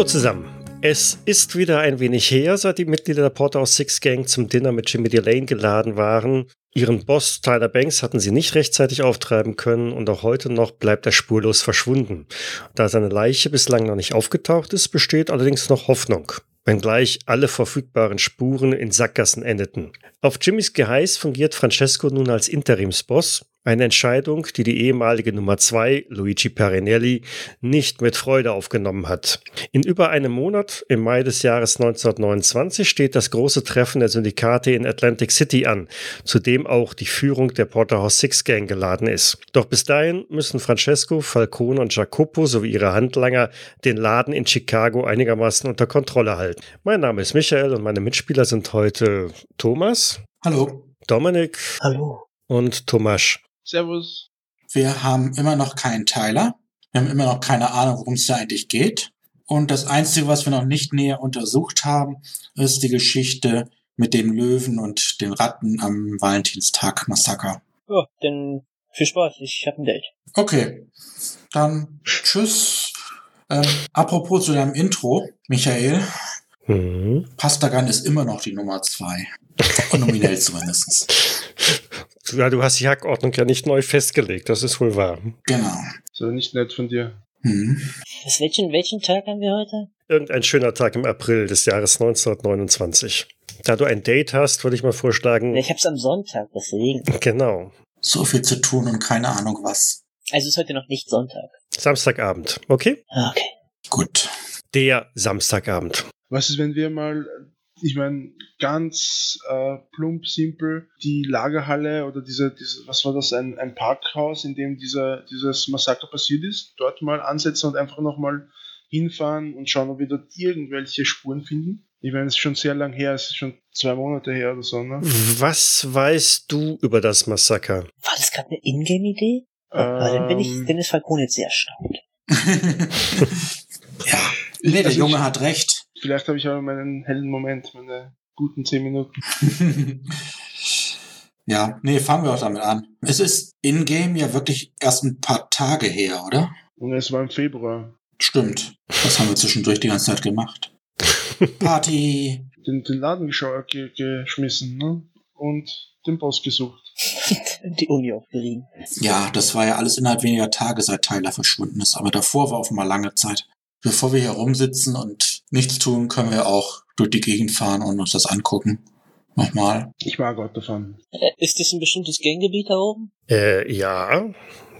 Hallo zusammen. Es ist wieder ein wenig her, seit die Mitglieder der Porterhouse Six Gang zum Dinner mit Jimmy Delane geladen waren. Ihren Boss Tyler Banks hatten sie nicht rechtzeitig auftreiben können und auch heute noch bleibt er spurlos verschwunden. Da seine Leiche bislang noch nicht aufgetaucht ist, besteht allerdings noch Hoffnung wenngleich alle verfügbaren Spuren in Sackgassen endeten. Auf Jimmys Geheiß fungiert Francesco nun als Interimsboss, eine Entscheidung, die die ehemalige Nummer 2, Luigi Perinelli, nicht mit Freude aufgenommen hat. In über einem Monat, im Mai des Jahres 1929, steht das große Treffen der Syndikate in Atlantic City an, zu dem auch die Führung der Porterhouse Six Gang geladen ist. Doch bis dahin müssen Francesco, Falcone und Jacopo sowie ihre Handlanger den Laden in Chicago einigermaßen unter Kontrolle halten. Mein Name ist Michael und meine Mitspieler sind heute Thomas. Hallo. Dominik. Hallo. Und Thomas. Servus. Wir haben immer noch keinen Teiler. Wir haben immer noch keine Ahnung, worum es da eigentlich geht. Und das Einzige, was wir noch nicht näher untersucht haben, ist die Geschichte mit dem Löwen und den Ratten am Valentinstag-Massaker. Ja, denn viel Spaß, ich hab ein Date. Okay, dann tschüss. Ähm, apropos zu deinem Intro, Michael. Mhm. Pastagan ist immer noch die Nummer zwei. Nominell zumindest. Ja, du hast die Hackordnung ja nicht neu festgelegt, das ist wohl wahr. Genau. So nicht nett von dir. Hm. Was, welchen, welchen Tag haben wir heute? Irgendein schöner Tag im April des Jahres 1929. Da du ein Date hast, würde ich mal vorschlagen. Ich hab's am Sonntag, deswegen. Genau. So viel zu tun und keine Ahnung was. Also ist heute noch nicht Sonntag. Samstagabend, okay? Ah, Okay. Gut. Der Samstagabend. Was ist, wenn wir mal, ich meine, ganz äh, plump, simpel, die Lagerhalle oder diese, diese was war das, ein, ein Parkhaus, in dem dieser, dieses Massaker passiert ist, dort mal ansetzen und einfach nochmal hinfahren und schauen, ob wir dort irgendwelche Spuren finden? Ich meine, es ist schon sehr lang her, es ist schon zwei Monate her oder so, ne? Was weißt du über das Massaker? War das gerade eine Ingame-Idee? Weil dann bin ich, Ähm, dann ist Falcone jetzt sehr erstaunt. ja. Nee, der Also Junge ich- hat recht. Vielleicht habe ich aber meinen hellen Moment, meine guten zehn Minuten. ja, nee, fangen wir auch damit an. Es ist in-game ja wirklich erst ein paar Tage her, oder? Und es war im Februar. Stimmt. Das haben wir zwischendurch die ganze Zeit gemacht. Party. Den, den Laden ge geschmissen, ne? Und den Boss gesucht. Die Uni aufgerieben. Ja, das war ja alles innerhalb weniger Tage, seit Tyler verschwunden ist. Aber davor war offenbar lange Zeit. Bevor wir hier rumsitzen und nichts tun, können wir auch durch die Gegend fahren und uns das angucken. Nochmal. Ich mag Autofahren. Äh, ist das ein bestimmtes Ganggebiet da oben? Äh, ja,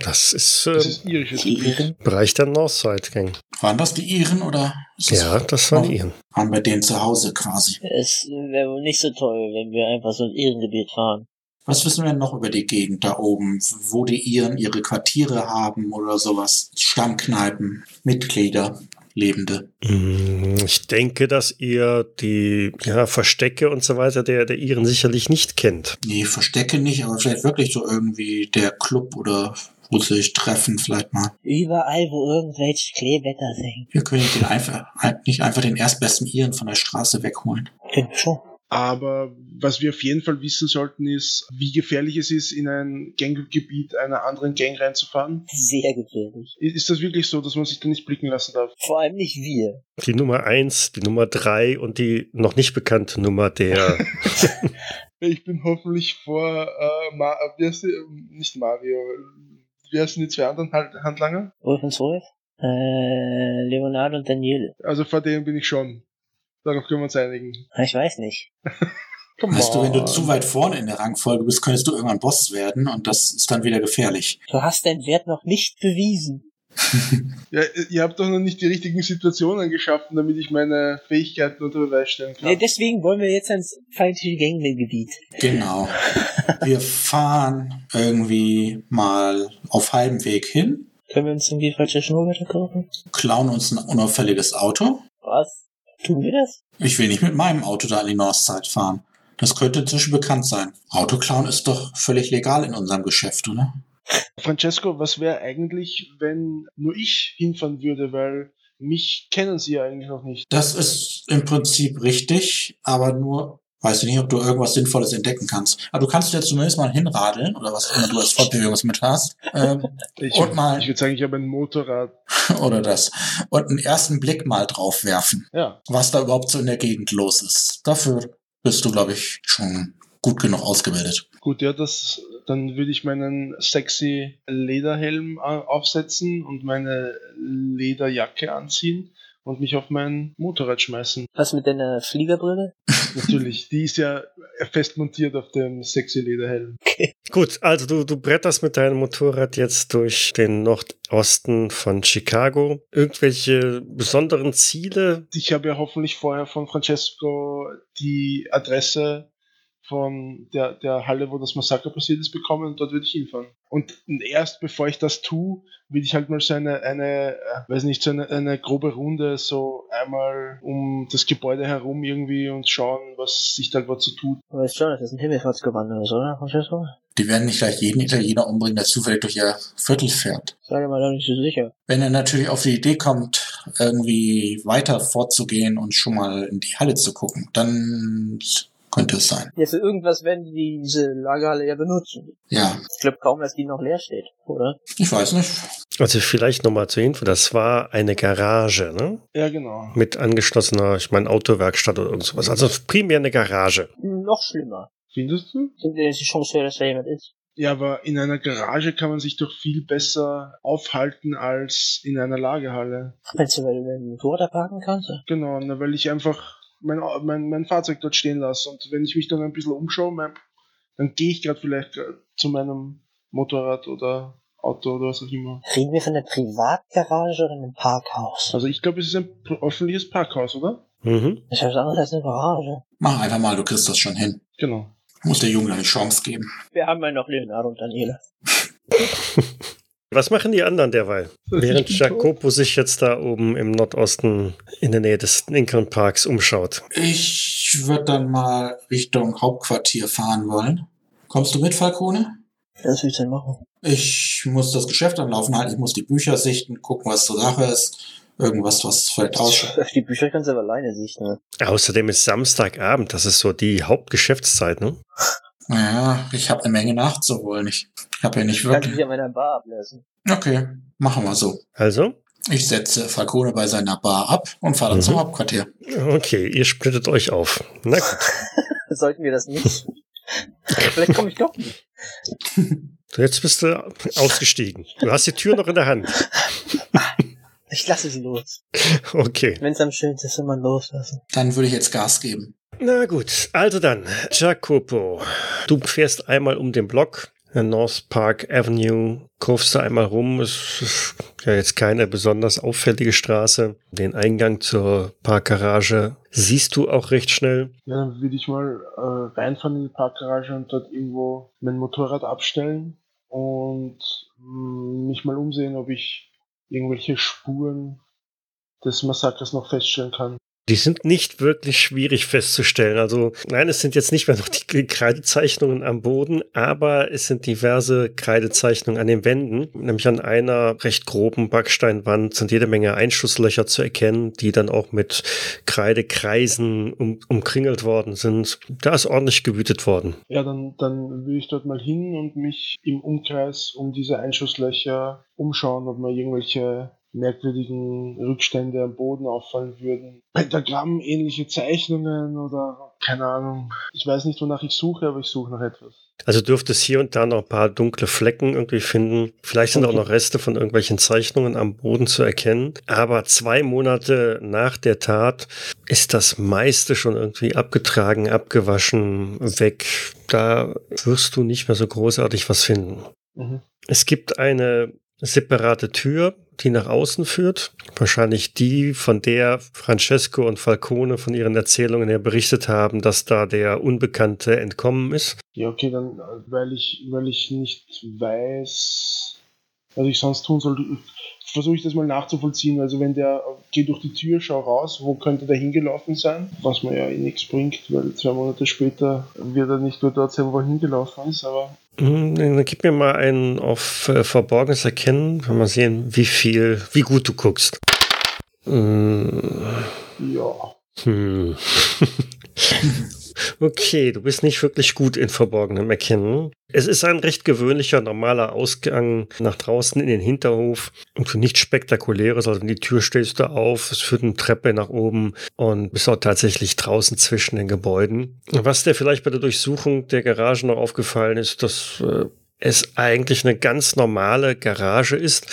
das ist, äh, Das ist irisches Die Gebiet. Iren? Bereich der Northside Gang. Waren das die Iren oder? Ja, das waren Oh. Iren. Waren bei denen zu Hause quasi. Es wäre wohl nicht so toll, wenn wir einfach so ein Ehrengebiet fahren. Was wissen wir noch über die Gegend da oben? Wo die Iren ihre Quartiere haben oder sowas? Stammkneipen, Mitglieder, Lebende. Mm, Ich denke, dass ihr die ja, Verstecke und so weiter der, der Iren sicherlich nicht kennt. Nee, Verstecke nicht, aber vielleicht wirklich so irgendwie der Club oder wo sie sich treffen, vielleicht mal. Überall, wo irgendwelche Kleeblätter sind. Wir können den einfach, nicht einfach den erstbesten Iren von der Straße wegholen. Wir schon. Aber was wir auf jeden Fall wissen sollten, ist, wie gefährlich es ist, in ein Ganggebiet einer anderen Gang reinzufahren. Sehr gefährlich. Ist das wirklich so, dass man sich da nicht blicken lassen darf? Vor allem nicht wir. Die Nummer eins, die Nummer drei und die noch nicht bekannte Nummer der. Ich bin hoffentlich vor, äh, Ma wie heißt die? nicht Mario, wie heißen die zwei anderen Hand Handlanger? Wolf und Wolf? Äh, Leonardo und Daniele. Also vor denen bin ich schon. Darauf können wir uns einigen. Ich weiß nicht. Come Weißt du, wenn du zu weit vorne in der Rangfolge bist, könntest du irgendwann Boss werden und das ist dann wieder gefährlich. Du hast deinen Wert noch nicht bewiesen. Ja, ihr habt doch noch nicht die richtigen Situationen geschaffen, damit ich meine Fähigkeiten unter Beweis stellen kann. Nee, deswegen wollen wir jetzt ans feindliche Ganggebiet. Genau. Wir fahren irgendwie mal auf halbem Weg hin, Können wir uns irgendwie falsche Schnurrbärte kaufen? klauen uns ein unauffälliges Auto. Was? Tun wir das? Ich will nicht mit meinem Auto da an die Northside fahren. Das könnte inzwischen bekannt sein. Autoklauen ist doch völlig legal in unserem Geschäft, oder? Francesco, was wäre eigentlich, wenn nur ich hinfahren würde, weil mich kennen sie ja eigentlich noch nicht. Das ist im Prinzip richtig, aber nur, weiß ich nicht, ob du irgendwas Sinnvolles entdecken kannst. Aber du kannst jetzt zumindest mal hinradeln oder was immer du als Fortbewegungsmittel hast. Ähm, Ich, und mal, ich würde sagen, ich habe ein Motorrad. oder das. Und einen ersten Blick mal drauf werfen, Ja, was da überhaupt so in der Gegend los ist. Dafür bist du, glaube ich, schon gut genug ausgebildet. gut, ja, das, dann würde ich meinen sexy Lederhelm aufsetzen und meine Lederjacke anziehen und mich auf mein Motorrad schmeißen. Was mit deiner Fliegerbrille? Natürlich, die ist ja fest montiert auf dem sexy Lederhelm. Gut, also du, du bretterst mit deinem Motorrad jetzt durch den Nordosten von Chicago. Irgendwelche besonderen Ziele? Ich habe ja hoffentlich vorher von Francesco die Adresse von der, der Halle, wo das Massaker passiert ist, bekommen und dort würde ich hinfahren. Und erst bevor ich das tue, will ich halt mal so eine, eine äh, weiß nicht, so eine, eine grobe Runde so einmal um das Gebäude herum irgendwie und schauen, was sich da gerade so tut. Du weißt schon, dass das ein Himmelfahrtsgewand ist, oder, Francesco? Die werden nicht gleich jeden Italiener umbringen, der zufällig durch ihr Viertel fährt. Sag mal da nicht so sicher. Wenn er natürlich auf die Idee kommt, irgendwie weiter vorzugehen und schon mal in die Halle zu gucken, dann könnte es sein. Ja, für irgendwas werden die diese Lagerhalle ja benutzen. Ja, Ich glaube kaum, dass die noch leer steht, oder? ich weiß nicht. Also vielleicht nochmal zur Info, das war eine Garage, ne? Ja, genau. Mit angeschlossener, ich meine, Autowerkstatt oder irgend sowas. Also primär eine Garage. Noch schlimmer. Findest du? Sind denn die Chance höher, dass da jemand ist? Ja, aber in einer Garage kann man sich doch viel besser aufhalten als in einer Lagerhalle. Meinst du, weil du dein Motorrad parken kannst? Genau, na, weil ich einfach mein, mein, mein Fahrzeug dort stehen lasse. Und wenn ich mich dann ein bisschen umschaue, mein, dann gehe ich gerade vielleicht grad zu meinem Motorrad oder Auto oder was auch immer. Reden wir von einer Privatgarage oder einem Parkhaus? Also ich glaube, es ist ein öffentliches Parkhaus, oder? Mhm. Das ist was anderes als eine Garage. Mach einfach mal, du kriegst das schon hin. Genau. Muss der Junge eine Chance geben. Wir haben ja noch Leonardo und Daniela. Was machen die anderen derweil? Während Jacopo sich jetzt da oben im Nordosten in der Nähe des Lincoln Parks umschaut. Ich würde dann mal Richtung Hauptquartier fahren wollen. Kommst du mit, Falcone? Das willst du denn machen? Ich muss das Geschäft am Laufen halten, ich muss die Bücher sichten, gucken, was zur Sache ist. Irgendwas, was vielleicht ausschaut. Die Bücher kannst du aber alleine sichten. Ne? Außerdem ist Samstagabend, das ist so die Hauptgeschäftszeit, ne? Naja, ich habe eine Menge nachzuholen. Ich habe ja nicht wirklich. dich an meiner Bar ablassen. Okay, machen wir so. Also, Ich setze Falcone bei seiner Bar ab und fahre dann Mhm. zum Hauptquartier. okay, ihr splittet euch auf. Na gut. Sollten wir das nicht? Vielleicht komme ich doch nicht. Jetzt bist du ausgestiegen. Du hast die Tür noch in der Hand. Ich lasse sie los. Okay. Wenn es am schönsten ist, soll man loslassen. Dann würde ich jetzt Gas geben. Na gut, also dann, Jacopo, du fährst einmal um den Block, North Park Avenue, kurfst da einmal rum. Es ist ja jetzt keine besonders auffällige Straße. Den Eingang zur Parkgarage siehst du auch recht schnell. Ja, dann würde ich mal äh, reinfahren in die Parkgarage und dort irgendwo mein Motorrad abstellen und mh, mich mal umsehen, ob ich irgendwelche Spuren des Massakers noch feststellen kann. Die sind nicht wirklich schwierig festzustellen. Also nein, es sind jetzt nicht mehr noch die Kreidezeichnungen am Boden, aber es sind diverse Kreidezeichnungen an den Wänden. Nämlich an einer recht groben Backsteinwand sind jede Menge Einschusslöcher zu erkennen, die dann auch mit Kreidekreisen um, umkringelt worden sind. Da ist ordentlich gewütet worden. Ja, dann, dann würde ich dort mal hin und mich im Umkreis um diese Einschusslöcher umschauen, ob mir irgendwelche merkwürdigen Rückstände am Boden auffallen würden. Pentagramm, ähnliche Zeichnungen oder keine Ahnung. Ich weiß nicht, wonach ich suche, aber ich suche nach etwas. Also dürftest hier und da noch ein paar dunkle Flecken irgendwie finden. Vielleicht sind auch noch Reste von irgendwelchen Zeichnungen am Boden zu erkennen. Aber zwei Monate nach der Tat ist das meiste schon irgendwie abgetragen, abgewaschen, weg. Da wirst du nicht mehr so großartig was finden. Mhm. Es gibt eine separate Tür, die nach außen führt. Wahrscheinlich die, von der Francesco und Falcone von ihren Erzählungen her berichtet haben, dass da der Unbekannte entkommen ist. Ja, okay, dann, weil ich, weil ich nicht weiß, was ich sonst tun soll. Versuche ich das mal nachzuvollziehen. Also wenn der geht durch die Tür, schau raus, wo könnte der hingelaufen sein? Was mir ja eh nichts bringt, weil zwei Monate später wird er nicht nur dort sein, wo er hingelaufen ist, aber Dann gib mir mal einen auf äh, Verborgenes erkennen. Mal sehen, wie viel, wie gut du guckst. Hm, ja. Hm. Okay, du bist nicht wirklich gut in verborgenem Erkennen. Es ist ein recht gewöhnlicher, normaler Ausgang nach draußen in den Hinterhof. Und nichts Spektakuläres. Also die Tür stellst du auf, es führt eine Treppe nach oben und bist auch tatsächlich draußen zwischen den Gebäuden. Was dir vielleicht bei der Durchsuchung der Garage noch aufgefallen ist, dass äh, es eigentlich eine ganz normale Garage ist,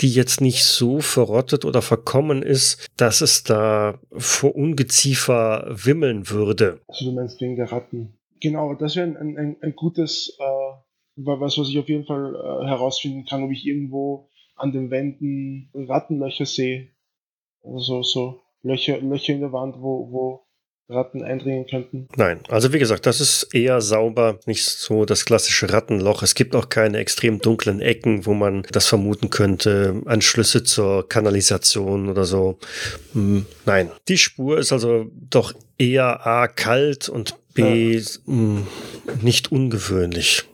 die jetzt nicht so verrottet oder verkommen ist, dass es da vor Ungeziefer wimmeln würde. Also du meinst wegen der Ratten. Genau, das wäre ein, ein, ein gutes, äh, was, was ich auf jeden Fall äh, herausfinden kann, ob ich irgendwo an den Wänden Rattenlöcher sehe. Also so Löcher, Löcher in der Wand, wo, wo Ratten eindringen könnten. Nein, also wie gesagt, das ist eher sauber, nicht so das klassische Rattenloch. Es gibt auch keine extrem dunklen Ecken, wo man das vermuten könnte, Anschlüsse zur Kanalisation oder so. Hm, Nein, die Spur ist also doch eher A kalt und B hm, nicht ungewöhnlich.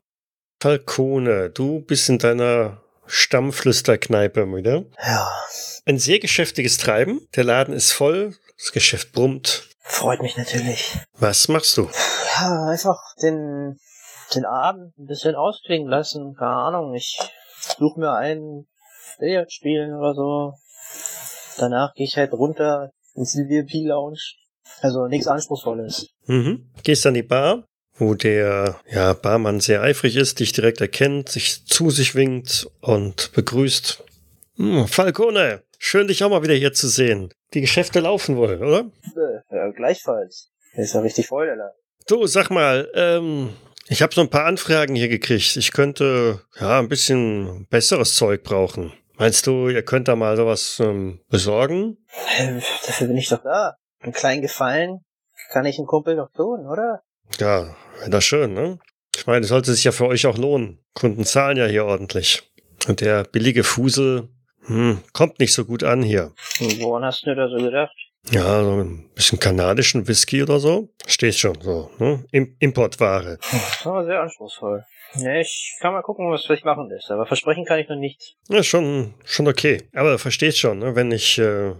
Falcone, du bist in deiner Stammflüsterkneipe wieder. Ja, Ein sehr geschäftiges Treiben. Der Laden ist voll, das Geschäft brummt. Freut mich natürlich. Was machst du? Ja, einfach den, den Abend ein bisschen ausklingen lassen. Keine Ahnung, ich suche mir ein Billard spielen oder so. Danach gehe ich halt runter ins VIP Lounge. Also nichts Anspruchsvolles. Mhm. Gehst an die Bar, wo der ja, Barmann sehr eifrig ist, dich direkt erkennt, sich zu sich winkt und begrüßt. Hm, Falcone, schön dich auch mal wieder hier zu sehen. Die Geschäfte laufen wohl, oder? Ja, gleichfalls. Der ist ja richtig voll, Laden. Du, sag mal, ähm, ich habe so ein paar Anfragen hier gekriegt. Ich könnte ja ein bisschen besseres Zeug brauchen. Meinst du, ihr könnt da mal sowas ähm, besorgen? Äh, Dafür bin ich doch da. Einen kleinen Gefallen kann ich einen Kumpel doch tun, oder? Ja, wäre das schön, ne? Ich meine, es sollte sich ja für euch auch lohnen. Kunden zahlen ja hier ordentlich. Und der billige Fusel hm, kommt nicht so gut an hier. Und woran hast du da so gedacht? Ja, so ein bisschen kanadischen Whisky oder so. Steht schon so, ne? Im Importware. Das war sehr anspruchsvoll. Ja, ich kann mal gucken, was vielleicht machen ist, aber versprechen kann ich noch nichts. Ja, schon, schon okay. Aber du verstehst schon, ne? Wenn ich. Äh,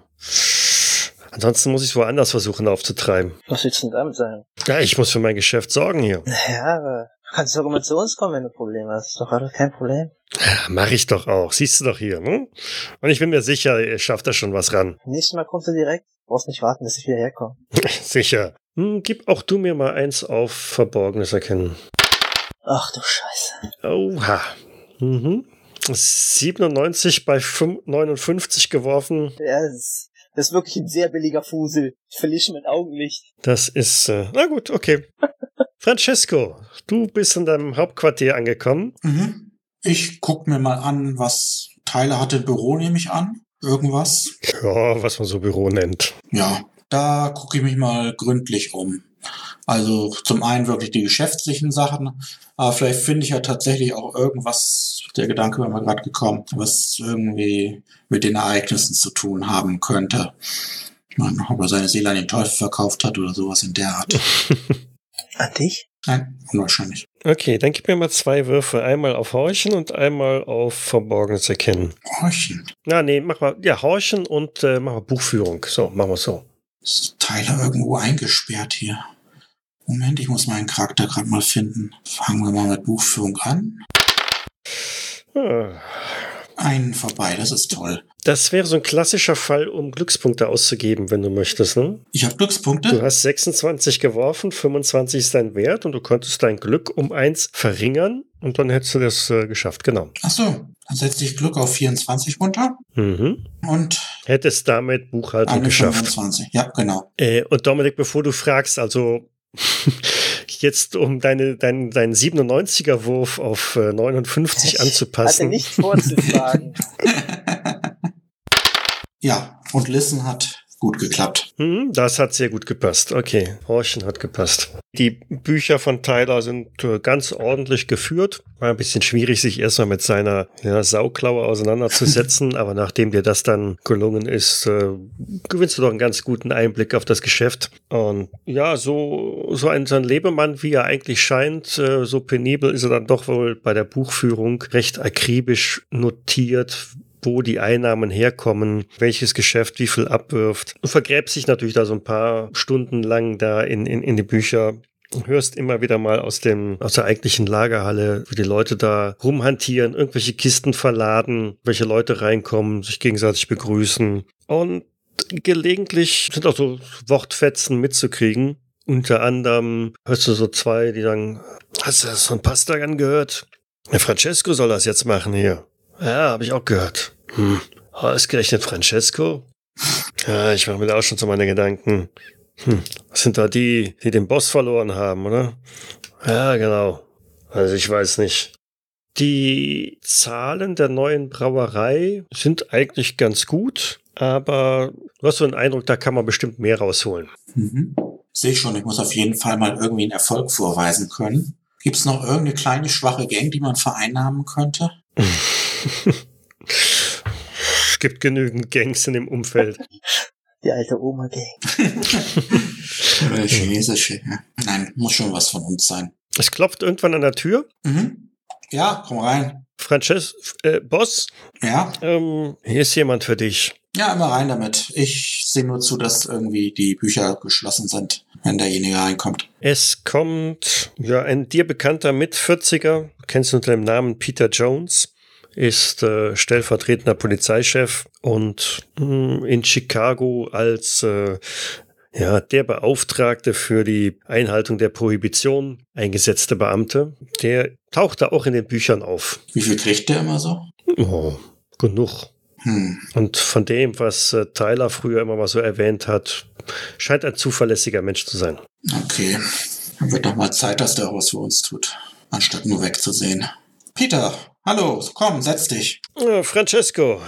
ansonsten muss ich es woanders versuchen aufzutreiben. Was willst du denn damit sagen? Ja, ich muss für mein Geschäft sorgen hier. Ja, aber kannst du immer zu uns kommen, wenn du Probleme hast. Ist doch alles kein Problem. Mach ich doch auch. Siehst du doch hier, ne? Und ich bin mir sicher, ihr schafft da schon was ran. Nächstes Mal kommst du direkt. Brauchst nicht warten, bis ich wieder herkomme. sicher. Hm, gib auch du mir mal eins auf Verborgenes erkennen. Ach du Scheiße. Oha. Mhm. 97 bei 5 59 geworfen. Ja, das ist, das ist wirklich ein sehr billiger Fusel. Ich verliere schon mein Augenlicht. Das ist, äh, na gut, okay. Francesco, du bist in deinem Hauptquartier angekommen. Mhm. Ich guck mir mal an, was Tyler hatte. Büro nehme ich an. Irgendwas. Ja, was man so Büro nennt. Ja, da gucke ich mich mal gründlich um. Also zum einen wirklich die geschäftlichen Sachen, aber vielleicht finde ich ja tatsächlich auch irgendwas, der Gedanke war mir gerade gekommen, was irgendwie mit den Ereignissen zu tun haben könnte. Ich meine, ob er seine Seele an den Teufel verkauft hat oder sowas in der Art. An dich? Nein, unwahrscheinlich. Okay, dann gib mir mal zwei Würfe. Einmal auf Horchen und einmal auf Verborgenes erkennen. Horchen. Na, nee, mach mal, ja, Horchen und äh, mach mal Buchführung. So, machen wir so. Ist Tyler irgendwo eingesperrt hier? Moment, ich muss meinen Charakter gerade mal finden. Fangen wir mal mit Buchführung an. Ah, Einen vorbei, das ist toll. Das wäre so ein klassischer Fall, um Glückspunkte auszugeben, wenn du möchtest. Ne? Ich habe Du Glückspunkte. hast 26 geworfen, 25 ist dein Wert und du konntest dein Glück um eins verringern und dann hättest du das äh, geschafft, genau. Ach so, dann setze ich Glück auf 24 runter Mhm. und Hättest damit Buchhaltung geschafft. 25. Ja, genau. Äh, und Dominik, bevor du fragst, also jetzt um deine, dein, deinen 97er-Wurf auf äh, 59 Ich anzupassen. Hatte nicht vorzufragen. Ja, und Listen hat gut geklappt. Hm, das hat sehr gut gepasst. Okay, Horchen hat gepasst. Die Bücher von Tyler sind äh, ganz ordentlich geführt. War ein bisschen schwierig, sich erstmal mit seiner ja, Sauklaue auseinanderzusetzen, aber nachdem dir das dann gelungen ist, äh, gewinnst du doch einen ganz guten Einblick auf das Geschäft. Und ja, so, so ein, so ein Lebemann, wie er eigentlich scheint, äh, so penibel ist er dann doch wohl bei der Buchführung recht akribisch notiert, wo die Einnahmen herkommen, welches Geschäft wie viel abwirft. Du vergräbst sich natürlich da so ein paar Stunden lang da in, in, in die Bücher. Hörst immer wieder mal aus dem, aus der eigentlichen Lagerhalle, wie die Leute da rumhantieren, irgendwelche Kisten verladen, welche Leute reinkommen, sich gegenseitig begrüßen. Und gelegentlich sind auch so Wortfetzen mitzukriegen. Unter anderem hörst du so zwei, die sagen, hast du das von Pastagan gehört? Der Francesco soll das jetzt machen hier. Ja, habe ich auch gehört. Hm. Ausgerechnet Francesco? Ja, ich mache mir da auch schon so meine Gedanken. Hm. Was sind da die, die den Boss verloren haben, oder? Ja, genau. Also ich weiß nicht. Die Zahlen der neuen Brauerei sind eigentlich ganz gut, aber du hast so den Eindruck, da kann man bestimmt mehr rausholen. Mhm. Sehe ich schon, ich muss auf jeden Fall mal irgendwie einen Erfolg vorweisen können. Gibt es noch irgendeine kleine schwache Gang, die man vereinnahmen könnte? es gibt genügend Gangs in dem Umfeld. Die alte Oma-Gang. Oder chinesische. Ja. Nein, muss schon was von uns sein. Es klopft irgendwann an der Tür. Mhm. Ja, komm rein. Frances, äh, Boss, Ja, ähm, hier ist jemand für dich. ja, immer rein damit. Ich sehe nur zu, dass irgendwie die Bücher geschlossen sind, wenn derjenige reinkommt. Es kommt ja ein dir bekannter Mit-40er, kennst du unter dem Namen Peter Jones, ist äh, stellvertretender Polizeichef und mh, in Chicago als äh, ja, der Beauftragte für die Einhaltung der Prohibition eingesetzte Beamte. Der tauchte auch in den Büchern auf. Wie viel kriegt der immer so? Oh, genug. Hm. Und von dem, was äh, Tyler früher immer mal so erwähnt hat, scheint ein zuverlässiger Mensch zu sein. Okay. Dann wird doch mal Zeit, dass der was für uns tut, anstatt nur wegzusehen. Peter, hallo, komm, setz dich. Äh, Francesco.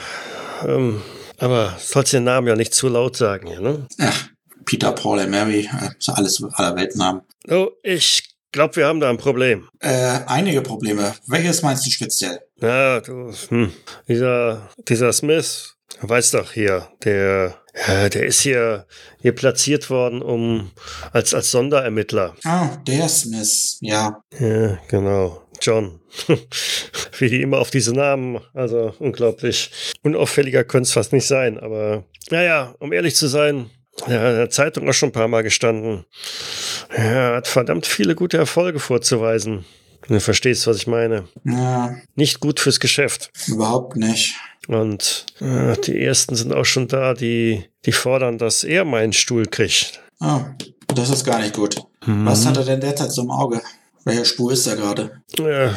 Ähm, aber sollst den Namen ja nicht zu laut sagen ne? Ach, Peter, Paul und Mary, äh, alles aller Weltnamen. Oh, ich glaube, wir haben da ein Problem. Äh, einige Probleme. Welches meinst du speziell? Ja, du, hm, dieser, dieser Smith, weiß doch hier, der, ja, der ist hier, hier platziert worden, um, als, als Sonderermittler. Ah, der Smith, ja. Ja, genau. John. Wie die immer auf diese Namen, also unglaublich. Unauffälliger könnte es fast nicht sein, aber naja, um ehrlich zu sein, ja, in der Zeitung auch schon ein paar Mal gestanden. Er hat verdammt viele gute Erfolge vorzuweisen. Du verstehst, was ich meine. Ja, Nicht gut fürs Geschäft. überhaupt nicht. Und äh, die ersten sind auch schon da, die, die fordern, dass er meinen Stuhl kriegt. Ah, das ist gar nicht gut. Was hat er denn derzeit so im Auge? Welcher Spur ist er gerade? Ja,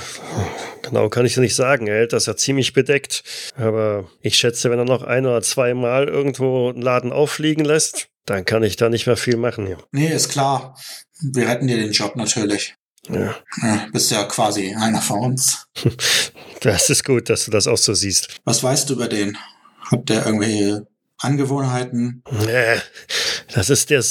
genau kann ich nicht sagen. Er hält das ja ziemlich bedeckt. Aber ich schätze, wenn er noch ein oder zwei Mal irgendwo einen Laden auffliegen lässt, dann kann ich da nicht mehr viel machen hier. Nee, ist klar. Wir retten dir den Job natürlich. Ja, Ja, bist ja quasi einer von uns. das ist gut, dass du das auch so siehst. Was weißt du über den? Hat der irgendwelche Angewohnheiten? Nee, das ist der,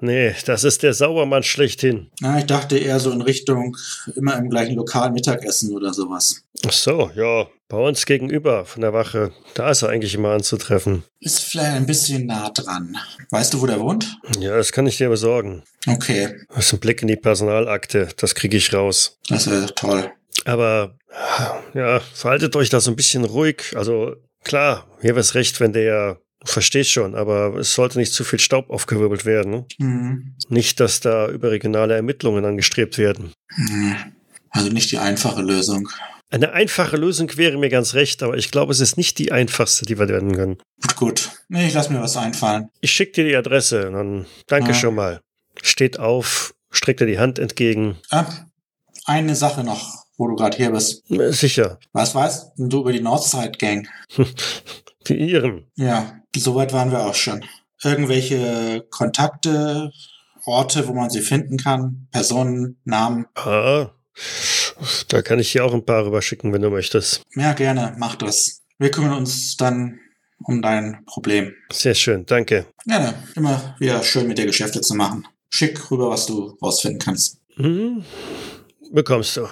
nee, das ist der Saubermann schlechthin. Na, ich dachte eher so in Richtung immer im gleichen Lokal Mittagessen oder sowas. Ach so, ja, bei uns gegenüber von der Wache, da ist er eigentlich immer anzutreffen. Ist vielleicht ein bisschen nah dran. Weißt du, wo der wohnt? Ja, das kann ich dir besorgen. Okay, Das ist ein Blick in die Personalakte, das kriege ich raus. das wäre toll. Aber ja, verhaltet euch da so ein bisschen ruhig. Also klar, mir wär's recht, wenn der versteht schon, aber es sollte nicht zu viel Staub aufgewirbelt werden. Mhm. Nicht, dass da überregionale Ermittlungen angestrebt werden. Also nicht die einfache Lösung. Eine einfache Lösung wäre mir ganz recht, aber ich glaube, es ist nicht die einfachste, die wir werden können. Gut, gut. Nee, ich lass mir was einfallen. Ich schicke dir die Adresse, dann danke Ja. schon mal. Steht auf, streckt dir die Hand entgegen. Ah, eine Sache noch, wo du gerade hier bist. Sicher, Was weißt du über die Northside Gang? die Iren. Ja, soweit waren wir auch schon. Irgendwelche Kontakte, Orte, wo man sie finden kann, Personen, Namen. Ah, da kann ich dir auch ein paar rüberschicken, wenn du möchtest. Ja, gerne, mach das. Wir kümmern uns dann um dein Problem. Sehr schön, danke. Gerne. Immer wieder schön mit dir Geschäfte zu machen. Schick rüber, was du rausfinden kannst. Mhm. Bekommst du.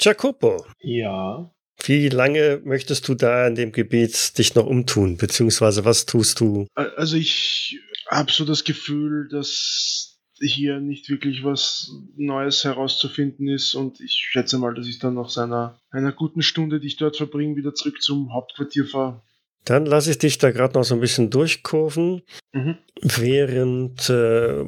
Jacopo, Ja. wie lange möchtest du da in dem Gebiet dich noch umtun? Beziehungsweise was tust du? Also ich habe so das Gefühl, dass hier nicht wirklich was Neues herauszufinden ist und ich schätze mal, dass ich dann nach seiner einer guten Stunde, die ich dort verbringe, wieder zurück zum Hauptquartier fahre. Dann lasse ich dich da gerade noch so ein bisschen durchkurven, Mhm. während äh,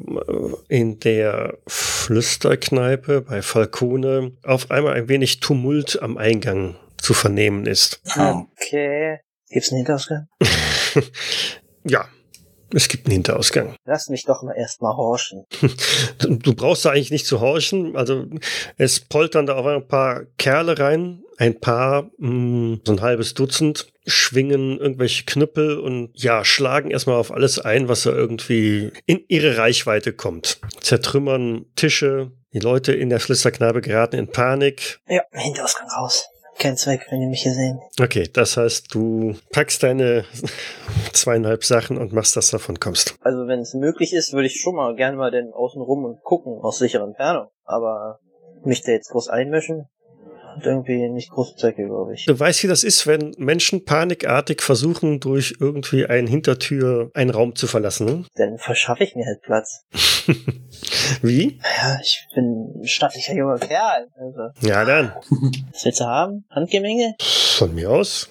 in der Flüsterkneipe bei Falcone auf einmal ein wenig Tumult am Eingang zu vernehmen ist. Okay. Gibt's einen Hinterhausgang? ja, es gibt einen Hinterausgang. Lass mich doch mal erstmal horchen. Du, du brauchst da eigentlich nicht zu horchen. Also es poltern da auch ein paar Kerle rein, ein paar, mh, so ein halbes Dutzend, schwingen irgendwelche Knüppel und ja, schlagen erstmal auf alles ein, was da irgendwie in ihre Reichweite kommt. Zertrümmern Tische, die Leute in der Flüsterkneipe geraten in Panik. Ja, Hinterausgang raus. Kein Zweck, wenn die mich hier sehen. Okay, das heißt, du packst deine zweieinhalb Sachen und machst, dass davon kommst. Also wenn es möglich ist, würde ich schon mal gerne mal den außen rum und gucken aus sicherer Entfernung. Aber mich da jetzt groß einmischen, hat irgendwie nicht große Zwecke, glaube ich. Du weißt, wie das ist, wenn Menschen panikartig versuchen, durch irgendwie eine Hintertür einen Raum zu verlassen. ne? Dann verschaffe ich mir halt Platz. Wie? Ja, ich bin ein stattlicher junger Kerl. Also, Ja, dann. was willst du haben? Handgemenge? Von mir aus.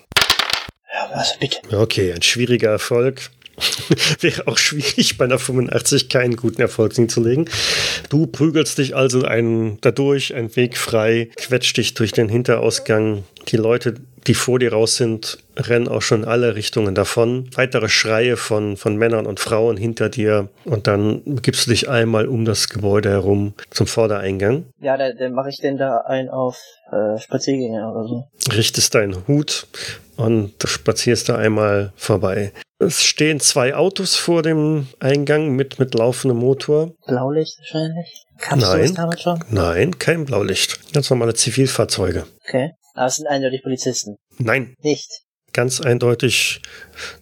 Ja, also bitte. Okay, ein schwieriger Erfolg. Wäre auch schwierig, bei einer 85 keinen guten Erfolg hinzulegen. Du prügelst dich also einen, dadurch, einen Weg frei, quetscht dich durch den Hinterausgang. Die Leute, die vor dir raus sind, rennen auch schon in alle Richtungen davon. Weitere Schreie von, von Männern und Frauen hinter dir. Und dann begibst du dich einmal um das Gebäude herum zum Vordereingang. Ja, dann, dann mache ich denn da einen auf äh, Spaziergänger oder so. richtest deinen Hut und spazierst da einmal vorbei. Es stehen zwei Autos vor dem Eingang mit, mit laufendem Motor. Blaulicht wahrscheinlich. Kannst du Nein. das damals schon? Nein, kein Blaulicht. Ganz normale Zivilfahrzeuge. Okay. Aber es sind eindeutig Polizisten. Nein, Nicht. ganz eindeutig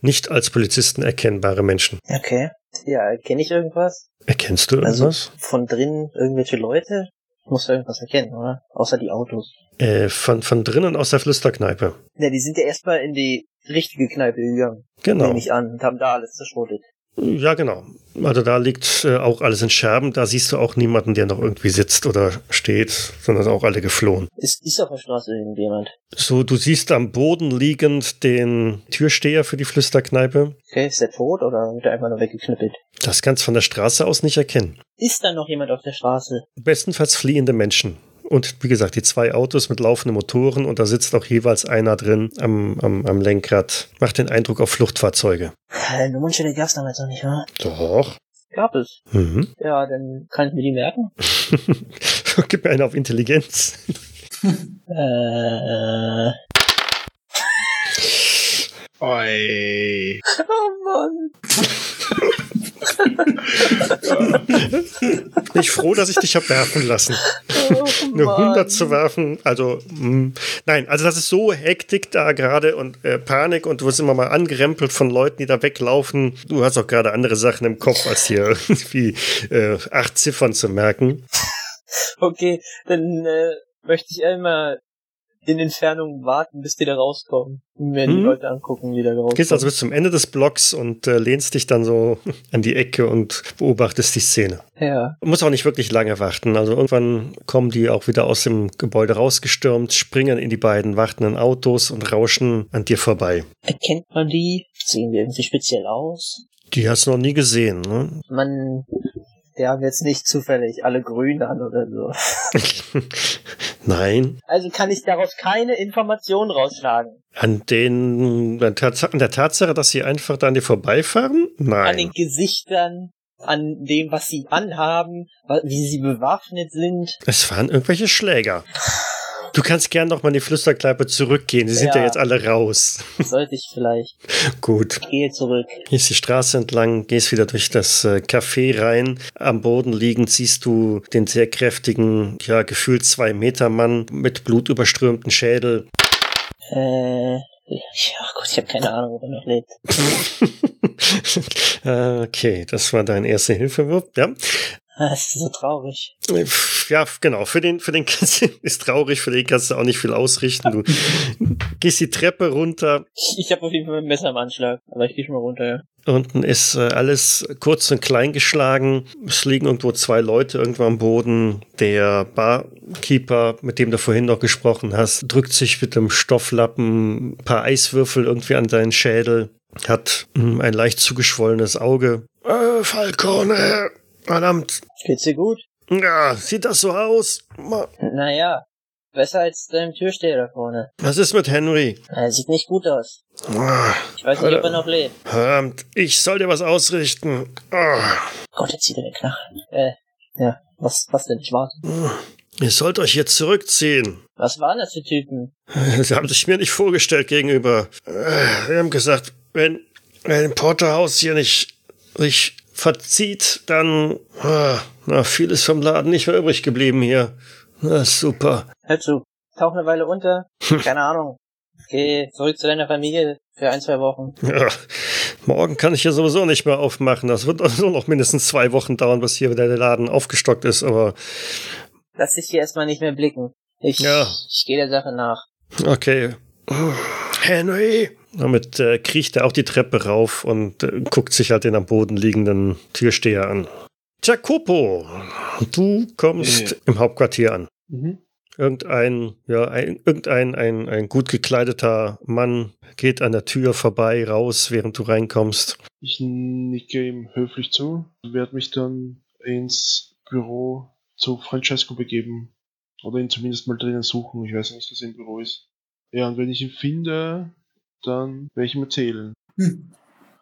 nicht als Polizisten erkennbare Menschen. Okay. Ja, kenne ich irgendwas? Erkennst du Also irgendwas? von drinnen irgendwelche Leute? Muss irgendwas erkennen, oder? Außer die Autos. Äh, von, von drinnen aus der Flüsterkneipe. Ja, die sind ja erstmal in die richtige Kneipe gegangen. Genau. Nehme ich an. Und haben da alles zerschrotet. Ja, genau. Also da liegt äh, auch alles in Scherben. Da siehst du auch niemanden, der noch irgendwie sitzt oder steht, sondern sind auch alle geflohen. Ist, ist auf der Straße irgendjemand? So, du siehst am Boden liegend den Türsteher für die Flüsterkneipe. Okay, ist der tot oder wird er einfach nur weggeknüppelt? Das kannst du von der Straße aus nicht erkennen. Ist da noch jemand auf der Straße? Bestenfalls fliehende Menschen. Und wie gesagt, die zwei Autos mit laufenden Motoren und da sitzt auch jeweils einer drin am, am, am Lenkrad. Macht den Eindruck auf Fluchtfahrzeuge. Äh, Nummernschilder gab's damals noch nicht, wa? Doch. Gab es. Mhm. Ja, dann kann ich mir die merken. Gib mir einen auf Intelligenz. Äh, Oi. oh Mann. Bin ich froh, dass ich dich hab werfen lassen. Oh Eine Mann. 100 zu werfen, also mh, nein, also das ist so Hektik da gerade und äh, Panik und du wirst immer mal angerempelt von Leuten, die da weglaufen. Du hast auch gerade andere Sachen im Kopf, als hier irgendwie äh, acht Ziffern zu merken. Okay, dann äh, möchte ich einmal in Entfernung warten, bis die da rauskommen. Und mir die Hm? Leute angucken, die da rauskommen. Gehst also bis zum Ende des Blocks und äh, lehnst dich dann so an die Ecke und beobachtest die Szene. ja. Du musst auch nicht wirklich lange warten. Also irgendwann kommen die auch wieder aus dem Gebäude rausgestürmt, springen in die beiden wartenden Autos und rauschen an dir vorbei. Erkennt man die? Sehen die irgendwie speziell aus? Die hast du noch nie gesehen, ne? Man, die haben jetzt nicht zufällig alle grün an oder so. Nein. Also kann ich daraus keine Informationen rausschlagen. An den, an der Tatsache, dass sie einfach da an dir vorbeifahren? An den Nein. Gesichtern, an dem, was sie anhaben, wie sie bewaffnet sind. Es waren irgendwelche Schläger. Du kannst gern noch mal in die Flüsterkleipe zurückgehen. Sie sind ja, Ja. jetzt alle raus. Sollte ich vielleicht. Gut. Ich gehe zurück. Gehst die Straße entlang, gehst wieder durch das äh, Café rein. Am Boden liegend siehst du den sehr kräftigen, ja, gefühlt zwei Meter Mann mit blutüberströmten Schädel. Äh, Ach gut, ich habe keine Ahnung, ob er noch lebt. okay, das war dein erster Hilfewurf, ja. Das ist so traurig. Ja, genau. Für den, für den kannst du, ist traurig, für den kannst du auch nicht viel ausrichten. Du gehst die Treppe runter. Ich habe auf jeden Fall ein Messer im Anschlag, aber ich gehe schon mal runter, ja. Unten ist äh, alles kurz und klein geschlagen. Es liegen irgendwo zwei Leute irgendwo am Boden. Der Barkeeper, mit dem du vorhin noch gesprochen hast, drückt sich mit dem Stofflappen ein paar Eiswürfel irgendwie an seinen Schädel. Hat mh, ein leicht zugeschwollenes Auge. Äh, Falcone, verdammt. Geht's dir gut? Ja, sieht das so aus? Ma- Naja, besser als dein Türsteher da vorne. Was ist mit Henry? Er sieht nicht gut aus. Ah, Ich weiß nicht, ob er noch lebt. Verdammt, ich soll dir was ausrichten. Ah, Gott, jetzt zieht er den Knarren. Äh, ja, was, was denn? Ich warte. ihr sollt euch jetzt zurückziehen. Was waren das für Typen? Sie haben sich mir nicht vorgestellt gegenüber. Äh, Sie haben gesagt, wenn, wenn Porterhaus hier nicht sich verzieht, dann ah, na, viel ist vom Laden nicht mehr übrig geblieben hier. Na, super. Hör zu. Tauch eine Weile unter. Keine Ahnung. Geh zurück zu deiner Familie für ein, zwei Wochen. Ja, morgen kann ich ja sowieso nicht mehr aufmachen. Das wird also noch mindestens zwei Wochen dauern, bis hier wieder der Laden aufgestockt ist. Aber Lass dich hier erstmal nicht mehr blicken. Ich, Ja. ich gehe der Sache nach. okay. Henry. Damit äh, kriecht er auch die Treppe rauf und äh, guckt sich halt den am Boden liegenden Türsteher an. Jacopo, du kommst Ja. im Hauptquartier an. Mhm. Irgendein, ja, ein, irgendein ein, ein gut gekleideter Mann geht an der Tür vorbei, raus, während du reinkommst. Ich nicke ihm höflich zu und werde mich dann ins Büro zu Francesco begeben. Oder ihn zumindest mal drinnen suchen. Ich weiß nicht, er im Büro ist. Ja, und wenn ich ihn finde, dann werde ich ihm erzählen. Hm.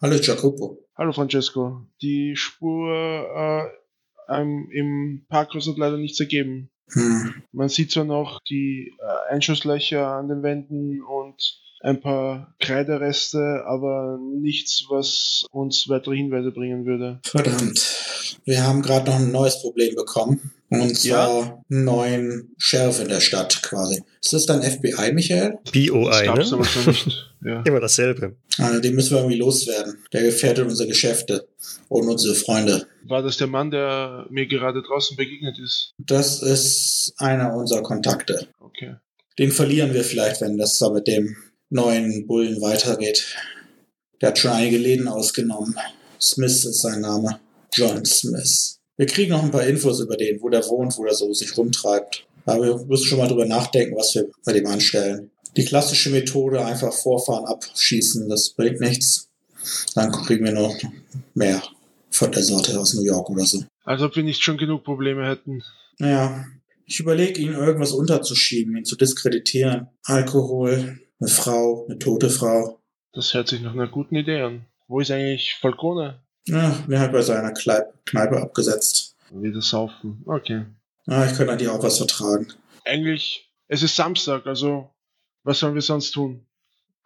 Hallo Jacopo. Hallo Francesco, die Spur äh, im Parkhaus hat leider nichts ergeben. Hm. Man sieht zwar noch die äh, Einschusslöcher an den Wänden und ein paar Kreidereste, aber nichts, was uns weitere Hinweise bringen würde. Verdammt. Wir haben gerade noch ein neues Problem bekommen. Und zwar einen neuen Sheriff in der Stadt quasi. Ist das dein FBI, Michael? BOI, ne? so. Ja. Immer dasselbe. Also den müssen wir irgendwie loswerden. Der gefährdet unsere Geschäfte und unsere Freunde. War das der Mann, der mir gerade draußen begegnet ist? Das ist einer unserer Kontakte. Okay. Den verlieren wir vielleicht, wenn das da mit dem neuen Bullen weitergeht. Der hat schon einige Läden ausgenommen. Smith ist sein Name. John Smith. Wir kriegen noch ein paar Infos über den, wo der wohnt, wo der so sich rumtreibt. Aber wir müssen schon mal drüber nachdenken, was wir bei dem anstellen. Die klassische Methode, einfach vorfahren, abschießen, das bringt nichts. Dann kriegen wir noch mehr von der Sorte aus New York oder so. Als ob wir nicht schon genug Probleme hätten. Naja, ich überlege, ihn irgendwas unterzuschieben, ihn zu diskreditieren. Alkohol, eine Frau, eine tote Frau. Das hört sich nach einer guten Idee an. Wo ist eigentlich Falcone? Ja, mir hat bei seiner Kleib Kneipe abgesetzt. Wieder saufen. Okay. Ah, ich könnte an dir auch was vertragen. Eigentlich, es ist Samstag, also was sollen wir sonst tun?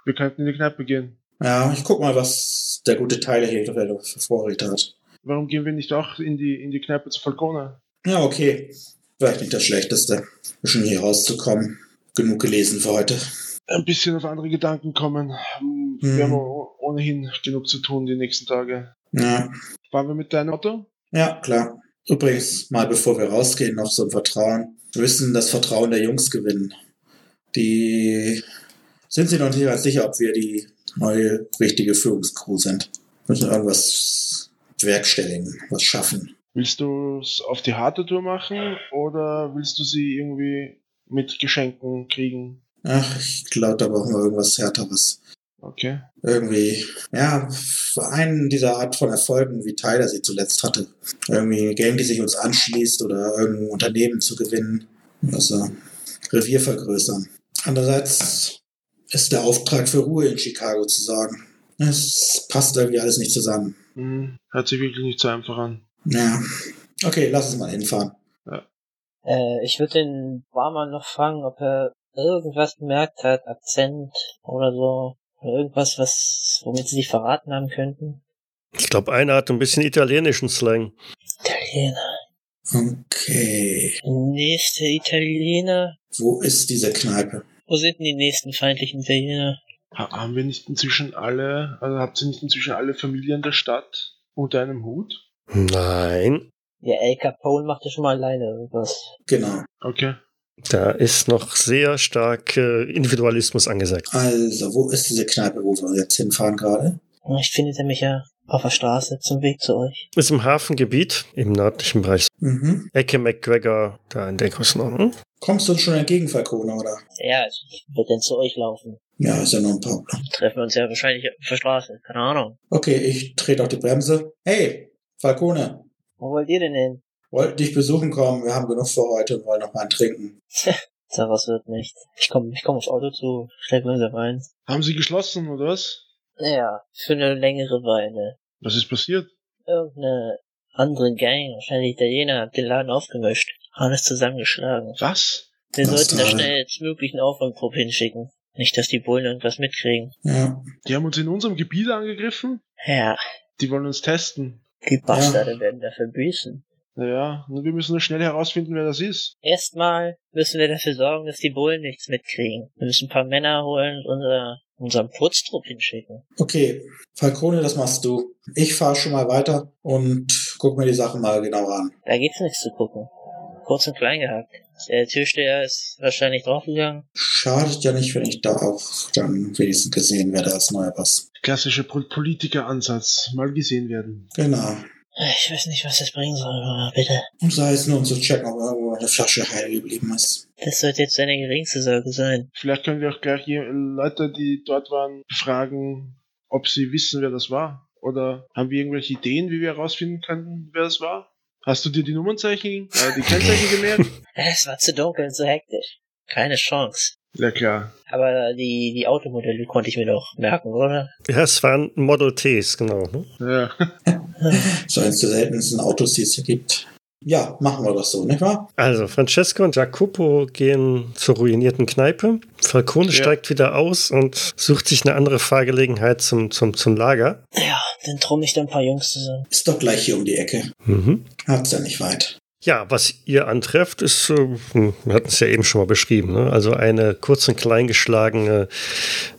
Wir könnten in die Kneipe gehen. Ja, ich guck mal, was der gute Tyler hier für Vorräte hat. Warum gehen wir nicht auch in die, in die Kneipe zu Falcone? Ja, okay. Vielleicht nicht das Schlechteste. Schon hier rauszukommen. Genug gelesen für heute. Ein bisschen auf andere Gedanken kommen. Hm, Wir haben oh- ohnehin genug zu tun die nächsten Tage. Ja, Fahren wir mit deinem Auto? ja, klar. Übrigens, mal bevor wir rausgehen, noch so ein Vertrauen. Wir müssen das Vertrauen der Jungs gewinnen. Die sind sich noch nicht ganz sicher, ob wir die neue richtige Führungscrew sind. Wir müssen irgendwas werkstelligen, was schaffen. Willst du es auf die harte Tour machen oder willst du sie irgendwie mit Geschenken kriegen? Ach, ich glaube, da brauchen wir irgendwas Härteres. Okay. Irgendwie, ja, für einen dieser Art von Erfolgen, wie Tyler sie zuletzt hatte. Irgendwie Gang, die sich uns anschließt oder irgendein Unternehmen zu gewinnen. Also Revier vergrößern. Andererseits ist der Auftrag für Ruhe in Chicago zu sorgen. Es passt irgendwie alles nicht zusammen. Hm, hört sich wirklich nicht so einfach an. Ja. Okay, lass uns mal hinfahren. Äh, ich würde den Barmann noch fragen, ob er irgendwas bemerkt hat, Akzent oder so. Irgendwas, was, womit sie sich verraten haben könnten. Ich glaube, einer hat ein bisschen italienischen Slang. Italiener. Okay. Nächste Italiener. Wo ist diese Kneipe? Wo sind denn die nächsten feindlichen Italiener? Ha haben wir nicht inzwischen alle, also habt ihr nicht inzwischen alle Familien der Stadt unter einem Hut? Nein, Ja, El Capone macht ja schon mal alleine irgendwas. Genau. Okay. Da ist noch sehr stark äh, Individualismus angesagt. Also, wo ist diese Kneipe, wo wir jetzt hinfahren gerade? Vielleicht findet er mich ja auf der Straße zum Weg zu euch. Ist im Hafengebiet, im nördlichen Bereich. Mhm. Ecke McGregor, da in der Größenordnung. Kommst du uns schon entgegen, Falcone, oder? Ja, also ich würde dann zu euch laufen. Ja, ist ja nur ein paar. Treffen wir uns ja wahrscheinlich auf der Straße. Keine Ahnung. Okay, ich trete auf die Bremse. Hey, Falcone, Wo wollt ihr denn hin? Wollten dich besuchen kommen. Wir haben genug für heute und wollen noch mal trinken. Tja, was wird nicht. Ich komme ich komm aufs Auto zu, steig langsam rein. Haben sie geschlossen, oder was? Naja, für eine längere Weile. Was ist passiert? Irgendeine andere Gang, wahrscheinlich Italiener, hat den Laden aufgemischt. Alles zusammengeschlagen. Was? Wir Was sollten da schnellstmöglich einen Aufräumtrupp hinschicken. Nicht, dass die Bullen irgendwas mitkriegen. Ja, Die haben uns in unserem Gebiet angegriffen? Ja, Die wollen uns testen. die Bastarde werden dafür büßen. Naja, nur wir müssen nur schnell herausfinden, wer das ist. Erstmal müssen wir dafür sorgen, dass die Bullen nichts mitkriegen. Wir müssen ein paar Männer holen und unser, unseren Putztrupp hinschicken. okay. Falcone, das machst du. Ich fahre schon mal weiter und guck mir die Sachen mal genau an. Da gibt's nichts zu gucken. Kurz und klein gehackt. Der Türsteher ist wahrscheinlich draufgegangen. Schadet ja nicht, wenn ich da auch dann wenigstens gesehen werde als neuer Boss. Klassischer Pol Politiker-Ansatz. Mal gesehen werden. Genau. Ich weiß nicht, was das bringen soll, aber bitte. Und sei es nur, um zu checken, ob irgendwo eine Flasche heil geblieben ist. Das sollte jetzt seine geringste Sorge sein. Vielleicht können wir auch gleich je- Leute, die dort waren, fragen, ob sie wissen, wer das war. Oder haben wir irgendwelche Ideen, wie wir herausfinden könnten, wer das war? Hast du dir die Nummernzeichen, äh, die Kennzeichen gemerkt? Es war zu dunkel und zu hektisch. Keine Chance. Ja klar. Aber die, die Automodelle konnte ich mir doch merken, oder? Ja, es waren Model Ts, genau. Ne? Ja. So eines der seltensten Autos, die es hier gibt. Ja, machen wir das so, nicht wahr? Also, Francesco und Jacopo gehen zur ruinierten Kneipe. Falcone Ja. steigt wieder aus und sucht sich eine andere Fahrgelegenheit zum, zum, zum Lager. Ja, dann trommel ich da ein paar Jungs zusammen. Ist doch gleich hier um die Ecke. Mhm. Hat's ja nicht weit. Ja, was ihr antrefft, ist, äh, hm, wir hatten es ja eben schon mal beschrieben, ne? also eine kurz und kleingeschlagene,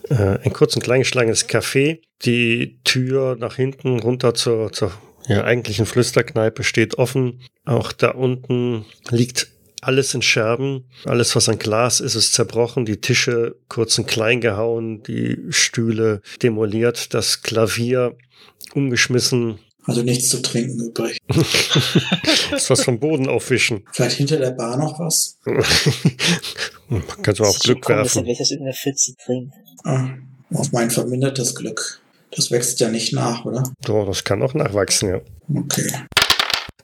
äh, ein kurz und kleingeschlagenes Café. Die Tür nach hinten runter zur, zur ja, eigentlichen Flüsterkneipe steht offen. Auch da unten liegt alles in Scherben. Alles, was an Glas ist, ist zerbrochen. Die Tische kurz und klein gehauen, die Stühle demoliert, das Klavier umgeschmissen. Also nichts zu trinken übrig. Ist was vom Boden aufwischen. Vielleicht hinter der Bar noch was? Kannst du mal auf Glück komisch, werfen. ich das irgendeine Pfütze trinkt. Ah, auf mein vermindertes Glück. Das wächst ja nicht nach, oder? Doch, das kann auch nachwachsen, ja. Okay.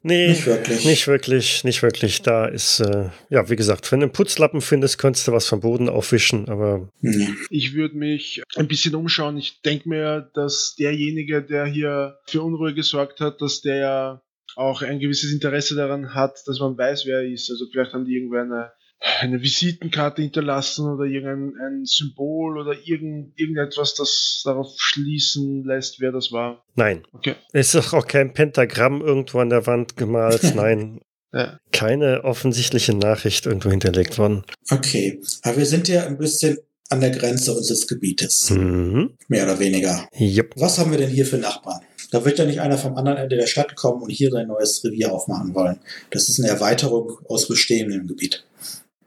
Nee, Nicht wirklich. nicht wirklich, nicht wirklich. Da ist, äh, ja, wie gesagt, wenn du einen Putzlappen findest, könntest du was vom Boden aufwischen, aber Nee. Ich würde mich ein bisschen umschauen. Ich denke mir, dass derjenige, der hier für Unruhe gesorgt hat, dass der ja auch ein gewisses Interesse daran hat, dass man weiß, wer er ist. Also vielleicht haben die irgendwo eine, eine Visitenkarte hinterlassen oder irgendein ein Symbol oder irgend, irgendetwas, das darauf schließen lässt, wer das war. nein. Okay. Es ist auch kein Pentagramm irgendwo an der Wand gemalt, nein. Ja. Keine offensichtliche Nachricht irgendwo hinterlegt worden. Okay. Aber wir sind ja ein bisschen an der Grenze unseres Gebietes. Mhm. Mehr oder weniger. Jupp. Was haben wir denn hier für Nachbarn? Da wird ja nicht einer vom anderen Ende der Stadt kommen und hier sein neues Revier aufmachen wollen. Das ist eine Erweiterung aus bestehendem Gebiet.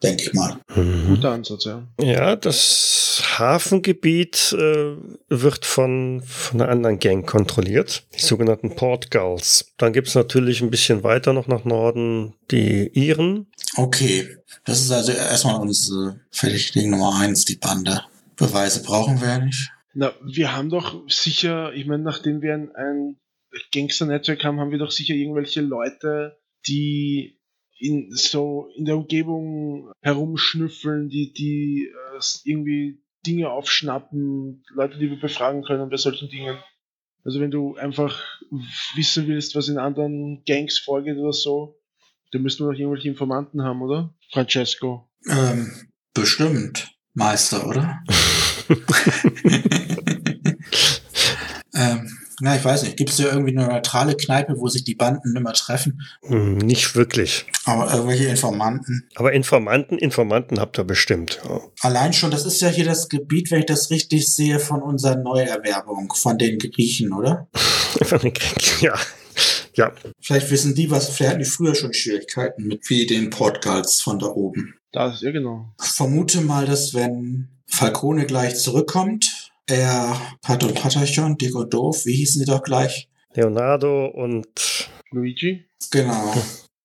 Denke ich mal. Mhm. Guter Ansatz, ja. Ja, das Hafengebiet äh, wird von, von einer anderen Gang kontrolliert, die sogenannten Port Gulls. Dann gibt's natürlich ein bisschen weiter noch nach Norden die Iren. Okay. Das ist also erstmal unsere Verdächtigen Nummer eins, die Bande. Beweise brauchen wir ja nicht. Na, wir haben doch sicher, ich meine, nachdem wir ein, ein Gangster-Netzwerk haben, haben wir doch sicher irgendwelche Leute, die in so in der Umgebung herumschnüffeln, die, die äh, irgendwie Dinge aufschnappen, Leute, die wir befragen können bei solchen Dingen. Also wenn du einfach wissen willst, was in anderen Gangs vorgeht oder so, dann müssen wir doch irgendwelche Informanten haben, oder? Francesco. Ähm, bestimmt. Meister, oder? ähm, Na, ich weiß nicht. Gibt es ja irgendwie eine neutrale Kneipe, wo sich die Banden immer treffen? Hm, nicht wirklich. Aber irgendwelche Informanten. Aber Informanten, Informanten habt ihr bestimmt. Ja. Allein schon, das ist ja hier das Gebiet, wenn ich das richtig sehe, von unserer Neuerwerbung, von den Griechen, oder? Von den Krieg- ja. Ja, Vielleicht wissen die was, vielleicht hatten die früher schon Schwierigkeiten mit wie den Portgals von da oben. Da ist, ja genau. Ich vermute mal, dass wenn Falcone gleich zurückkommt, er Pat und Patachon, Dick und Doof, wie hießen die doch gleich? Leonardo und Luigi? Genau.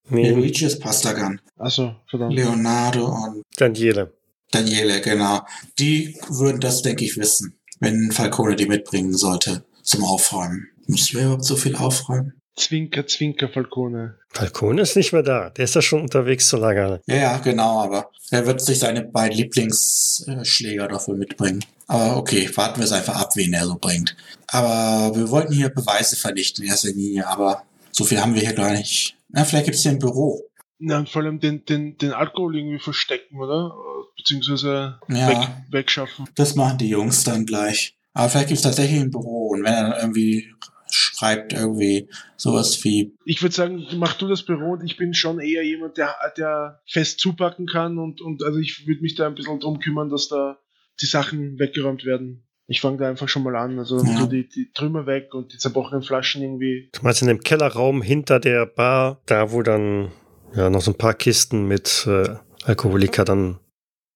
Nee, nee, Luigi ist Pastagan. Achso, verdammt. Leonardo und Daniele. Daniele, genau. Die würden das, denke ich, wissen, wenn Falcone die mitbringen sollte zum Aufräumen. Müssen wir überhaupt so viel aufräumen? Zwinker, Zwinker, Falcone. Falcone ist nicht mehr da. Der ist ja schon unterwegs so lange. Ja, ja, genau, aber er wird sich seine beiden Lieblingsschläger dafür mitbringen. Aber okay, warten wir es einfach ab, wen er so bringt. Aber wir wollten hier Beweise vernichten in erster Linie, aber so viel haben wir hier gar nicht. Na, vielleicht gibt's hier ein Büro. Na, vor allem den, den, den Alkohol irgendwie verstecken, oder? Beziehungsweise Ja. weg, wegschaffen. Das machen die Jungs dann gleich. Aber vielleicht gibt's tatsächlich ein Büro und wenn er dann irgendwie schreibt irgendwie sowas wie, Ich würde sagen, mach du das Büro und ich bin schon eher jemand, der, der fest zupacken kann und, und also ich würde mich da ein bisschen drum kümmern, dass da die Sachen weggeräumt werden. Ich fange da einfach schon mal an. Also Ja. so die, die Trümmer weg und die zerbrochenen Flaschen irgendwie. Du meinst in dem Kellerraum hinter der Bar, da wo dann ja noch so ein paar Kisten mit äh, Alkoholiker dann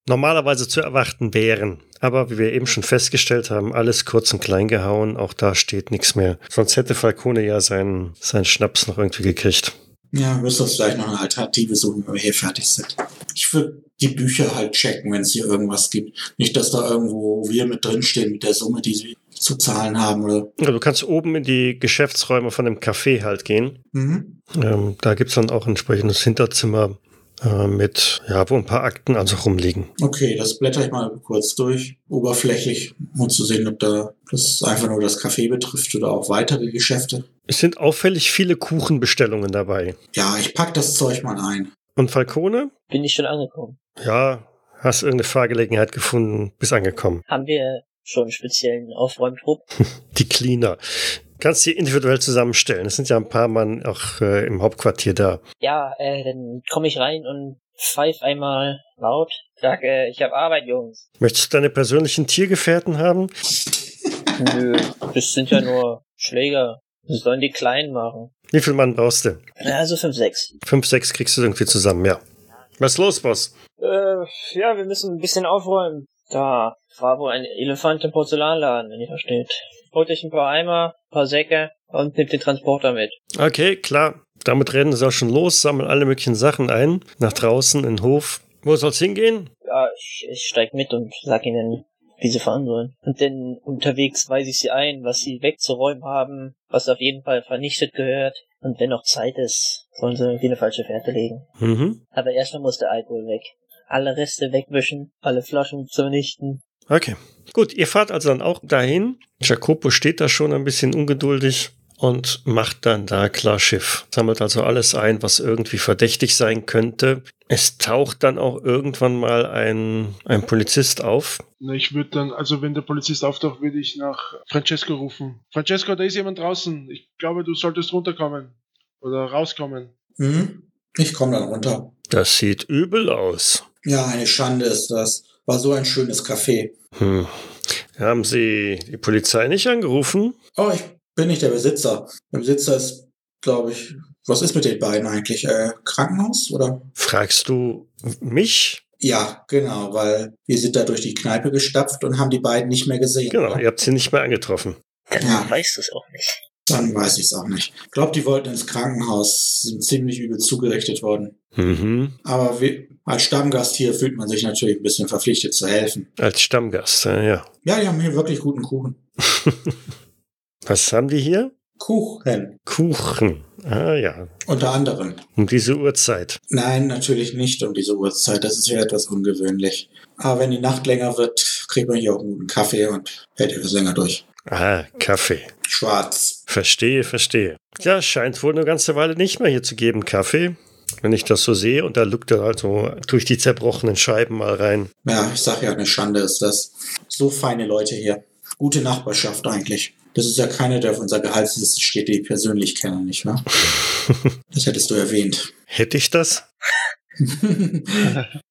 normalerweise zu erwarten wären. Aber wie wir eben schon festgestellt haben, alles kurz und klein gehauen, auch da steht nichts mehr. Sonst hätte Falcone ja seinen, seinen Schnaps noch irgendwie gekriegt. Ja, müssen wir vielleicht noch eine Alternative suchen, wenn wir hier fertig sind. Ich würde die Bücher halt checken, wenn es hier irgendwas gibt. Nicht, dass da irgendwo wir mit drinstehen mit der Summe, die sie zu zahlen haben oder. Ja, du kannst oben in die Geschäftsräume von dem Café halt gehen. Mhm. Ähm, da gibt's dann auch ein entsprechendes Hinterzimmer äh, mit, ja, wo ein paar Akten also rumliegen. Okay, das blätter ich mal kurz durch, oberflächlich, um zu sehen, ob da das einfach nur das Café betrifft oder auch weitere Geschäfte. Es sind auffällig viele Kuchenbestellungen dabei. Ja, ich pack das Zeug mal ein. Und Falcone? Bin ich schon angekommen. Ja, hast irgendeine Fahrgelegenheit gefunden, bist angekommen. Haben wir schon einen speziellen Aufräumtrupp? Die Cleaner. Kannst die individuell zusammenstellen. Es sind ja ein paar Mann auch äh, im Hauptquartier da. Ja, äh, dann komme ich rein und pfeif einmal laut. Sag, äh, ich habe Arbeit, Jungs. Möchtest du deine persönlichen Tiergefährten haben? Nö, das sind ja nur Schläger. Das sollen die Kleinen machen. Wie viel Mann brauchst du? Also fünf, sechs. Fünf, sechs kriegst du irgendwie zusammen, ja. Was ist los, Boss? Äh, ja, wir müssen ein bisschen aufräumen. Da war wohl ein Elefant im Porzellanladen, wenn ihr versteht. Holt euch ein paar Eimer, ein paar Säcke und nimmt den Transporter mit. Okay, klar. Damit rennen sie auch schon los, sammeln alle möglichen Sachen ein, nach draußen in den Hof. Wo soll's hingehen? Ja, ich, ich steig mit und sag ihnen, wie sie fahren sollen. Und dann unterwegs weise ich sie ein, was sie wegzuräumen haben, was auf jeden Fall vernichtet gehört. Und wenn noch Zeit ist, sollen sie irgendwie eine falsche Fährte legen. Mhm. Aber erstmal muss der Alkohol weg. Alle Reste wegwischen, alle Flaschen vernichten. Okay. Gut, ihr fahrt also dann auch dahin. Jacopo steht da schon ein bisschen ungeduldig und macht dann da klar Schiff. Sammelt also alles ein, was irgendwie verdächtig sein könnte. Es taucht dann auch irgendwann mal ein, ein Polizist auf. Na, ich würde dann, also wenn der Polizist auftaucht, würde ich nach Francesco rufen. Francesco, da ist jemand draußen. Ich glaube, du solltest runterkommen. Oder rauskommen. Mhm. Ich komme dann runter. Das sieht übel aus. Ja, eine Schande ist das. War so ein schönes Café. Hm. Haben Sie die Polizei nicht angerufen? Oh, ich bin nicht der Besitzer. Der Besitzer ist, glaube ich, was ist mit den beiden eigentlich? Äh, Krankenhaus oder? Fragst du mich? Ja, genau, weil wir sind da durch die Kneipe gestapft und haben die beiden nicht mehr gesehen. Genau, oder? ihr habt sie nicht mehr angetroffen. Dann Ja. weißt du es auch nicht. Dann weiß ich es auch nicht. Ich glaube, die wollten ins Krankenhaus, sind ziemlich übel zugerichtet worden. Mhm. Aber wir, als Stammgast hier fühlt man sich natürlich ein bisschen verpflichtet zu helfen. Als Stammgast, ja, ja. Ja, die haben hier wirklich guten Kuchen. Was haben die hier? Kuchen, Kuchen. Ah ja, unter anderem. um diese Uhrzeit. Nein, natürlich nicht um diese Uhrzeit. Das ist ja etwas ungewöhnlich. Aber wenn die Nacht länger wird, kriegt man hier auch einen guten Kaffee und hält etwas länger durch. Ah, Kaffee. Schwarz. Verstehe, verstehe. Ja, scheint wohl eine ganze Weile nicht mehr hier zu geben, Kaffee. Wenn ich das so sehe, und da lugt er also durch die zerbrochenen Scheiben mal rein. Ja, ich sag ja, eine Schande ist das. So feine Leute hier. Gute Nachbarschaft eigentlich. Das ist ja keiner, der auf unserer Gehaltsliste steht, die ich persönlich kenne, nicht wahr? das hättest du erwähnt. Hätte ich das?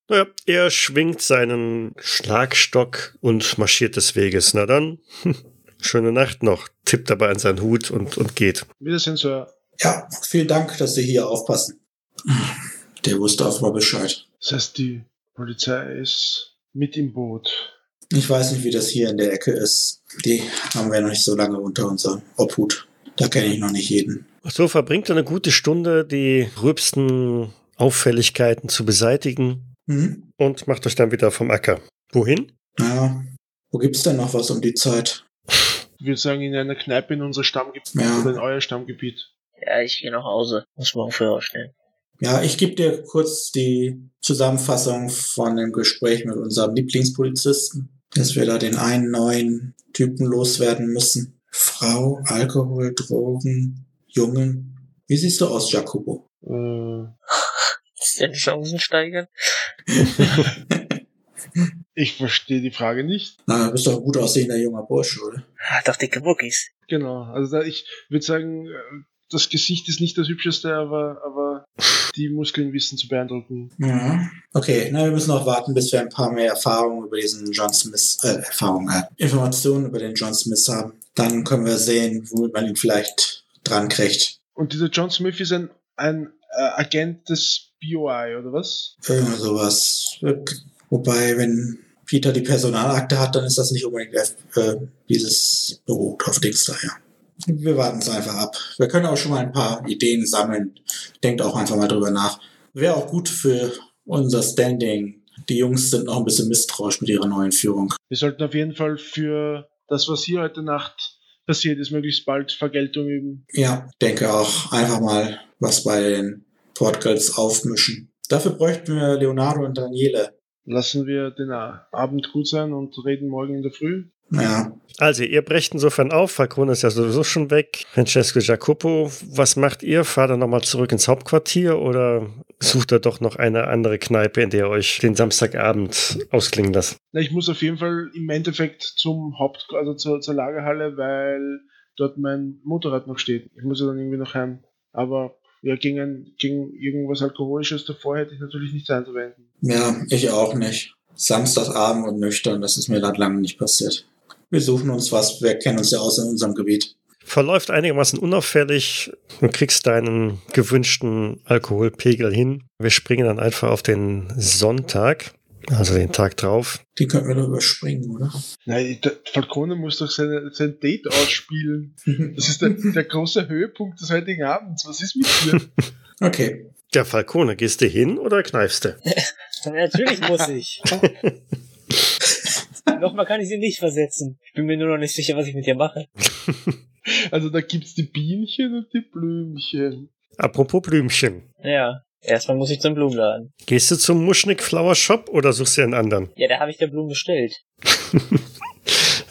naja, er schwingt seinen Schlagstock und marschiert des Weges. Na dann, schöne Nacht noch, tippt dabei an seinen Hut und, und geht. Wiedersehen, Sir. Ja, vielen Dank, dass Sie hier aufpassen. Der wusste offenbar Bescheid. Das heißt, die Polizei ist mit im Boot. Ich weiß nicht, wie das hier in der Ecke ist. Die haben wir noch nicht so lange unter unserem Obhut. Da kenne ich noch nicht jeden. So verbringt er eine gute Stunde, die gröbsten Auffälligkeiten zu beseitigen Mhm. und macht euch dann wieder vom Acker. Wohin? Ja. Wo gibt's denn noch was um die Zeit? Ich würde sagen, in einer Kneipe in unser Stammgebiet Ja. oder in euer Stammgebiet. Ja, ich gehe nach Hause. Muss morgen früh aufstehen. Ja, ich gebe dir kurz die Zusammenfassung von dem Gespräch mit unserem Lieblingspolizisten, dass wir da den einen neuen Typen loswerden müssen. Frau, Alkohol, Drogen, Jungen. Wie siehst du aus, Jacobo? Äh, Chancen steigern? ich verstehe die Frage nicht. Na, du bist doch ein gut aussehender junger Bursche, oder? Ah, doch dicke Muckis. Genau. Also da, ich würde sagen, äh, das Gesicht ist nicht das hübscheste, aber, aber die Muskeln wissen zu beeindrucken. Ja. Okay, na, wir müssen noch warten, bis wir ein paar mehr Erfahrungen über diesen John Smith, äh, Erfahrungen, äh, Informationen über den John Smith haben. Dann können wir sehen, womit man ihn vielleicht dran kriegt. Und dieser John Smith ist ein, ein äh, Agent des BOI, oder was? Irgend sowas. Wobei, wenn Peter die Personalakte hat, dann ist das nicht unbedingt äh, dieses Büro auf Dings da, ja. Wir warten es einfach ab. Wir können auch schon mal ein paar Ideen sammeln. Denkt auch einfach mal drüber nach. Wäre auch gut für unser Standing. Die Jungs sind noch ein bisschen misstrauisch mit ihrer neuen Führung. Wir sollten auf jeden Fall für das, was hier heute Nacht passiert ist, möglichst bald Vergeltung üben. Ja, denke auch einfach mal was bei den Portgals aufmischen. Dafür bräuchten wir Leonardo und Daniele. Lassen wir den Abend gut sein und reden morgen in der Früh. Ja, Also, ihr brecht insofern auf. Falcone ist ja sowieso schon weg. Francesco Jacopo, was macht ihr? Fahrt ihr nochmal zurück ins Hauptquartier oder sucht ihr doch noch eine andere Kneipe, in der ihr euch den Samstagabend ausklingen lasst? Na, ich muss auf jeden Fall im Endeffekt zum Haupt, also zur, zur Lagerhalle, weil dort mein Motorrad noch steht. Ich muss ja dann irgendwie noch heim. Aber ja, gegen, gegen irgendwas Alkoholisches davor hätte ich natürlich nichts einzuwenden. ja, ich auch nicht. Samstagabend und nüchtern, das ist mir gerade lange nicht passiert. Wir suchen uns was, wir kennen uns ja aus in unserem Gebiet. Verläuft einigermaßen unauffällig. Du kriegst deinen gewünschten Alkoholpegel hin. Wir springen dann einfach auf den Sonntag, also den Tag drauf. Die könnten wir doch überspringen, oder? Nein, der Falcone muss doch seine, sein Date ausspielen. Das ist der, der große Höhepunkt des heutigen Abends. Was ist mit dir? Okay. Der Falcone, gehst du hin oder kneifst du? Natürlich muss ich. Nochmal kann ich sie nicht versetzen. Ich bin mir nur noch nicht sicher, was ich mit ihr mache. Also da gibt's die Bienchen und die Blümchen. Apropos Blümchen. Ja. Erstmal muss ich zum Blumenladen. Gehst du zum Muschnick Flower Shop oder suchst du einen anderen? Ja, da habe ich der Blumen bestellt.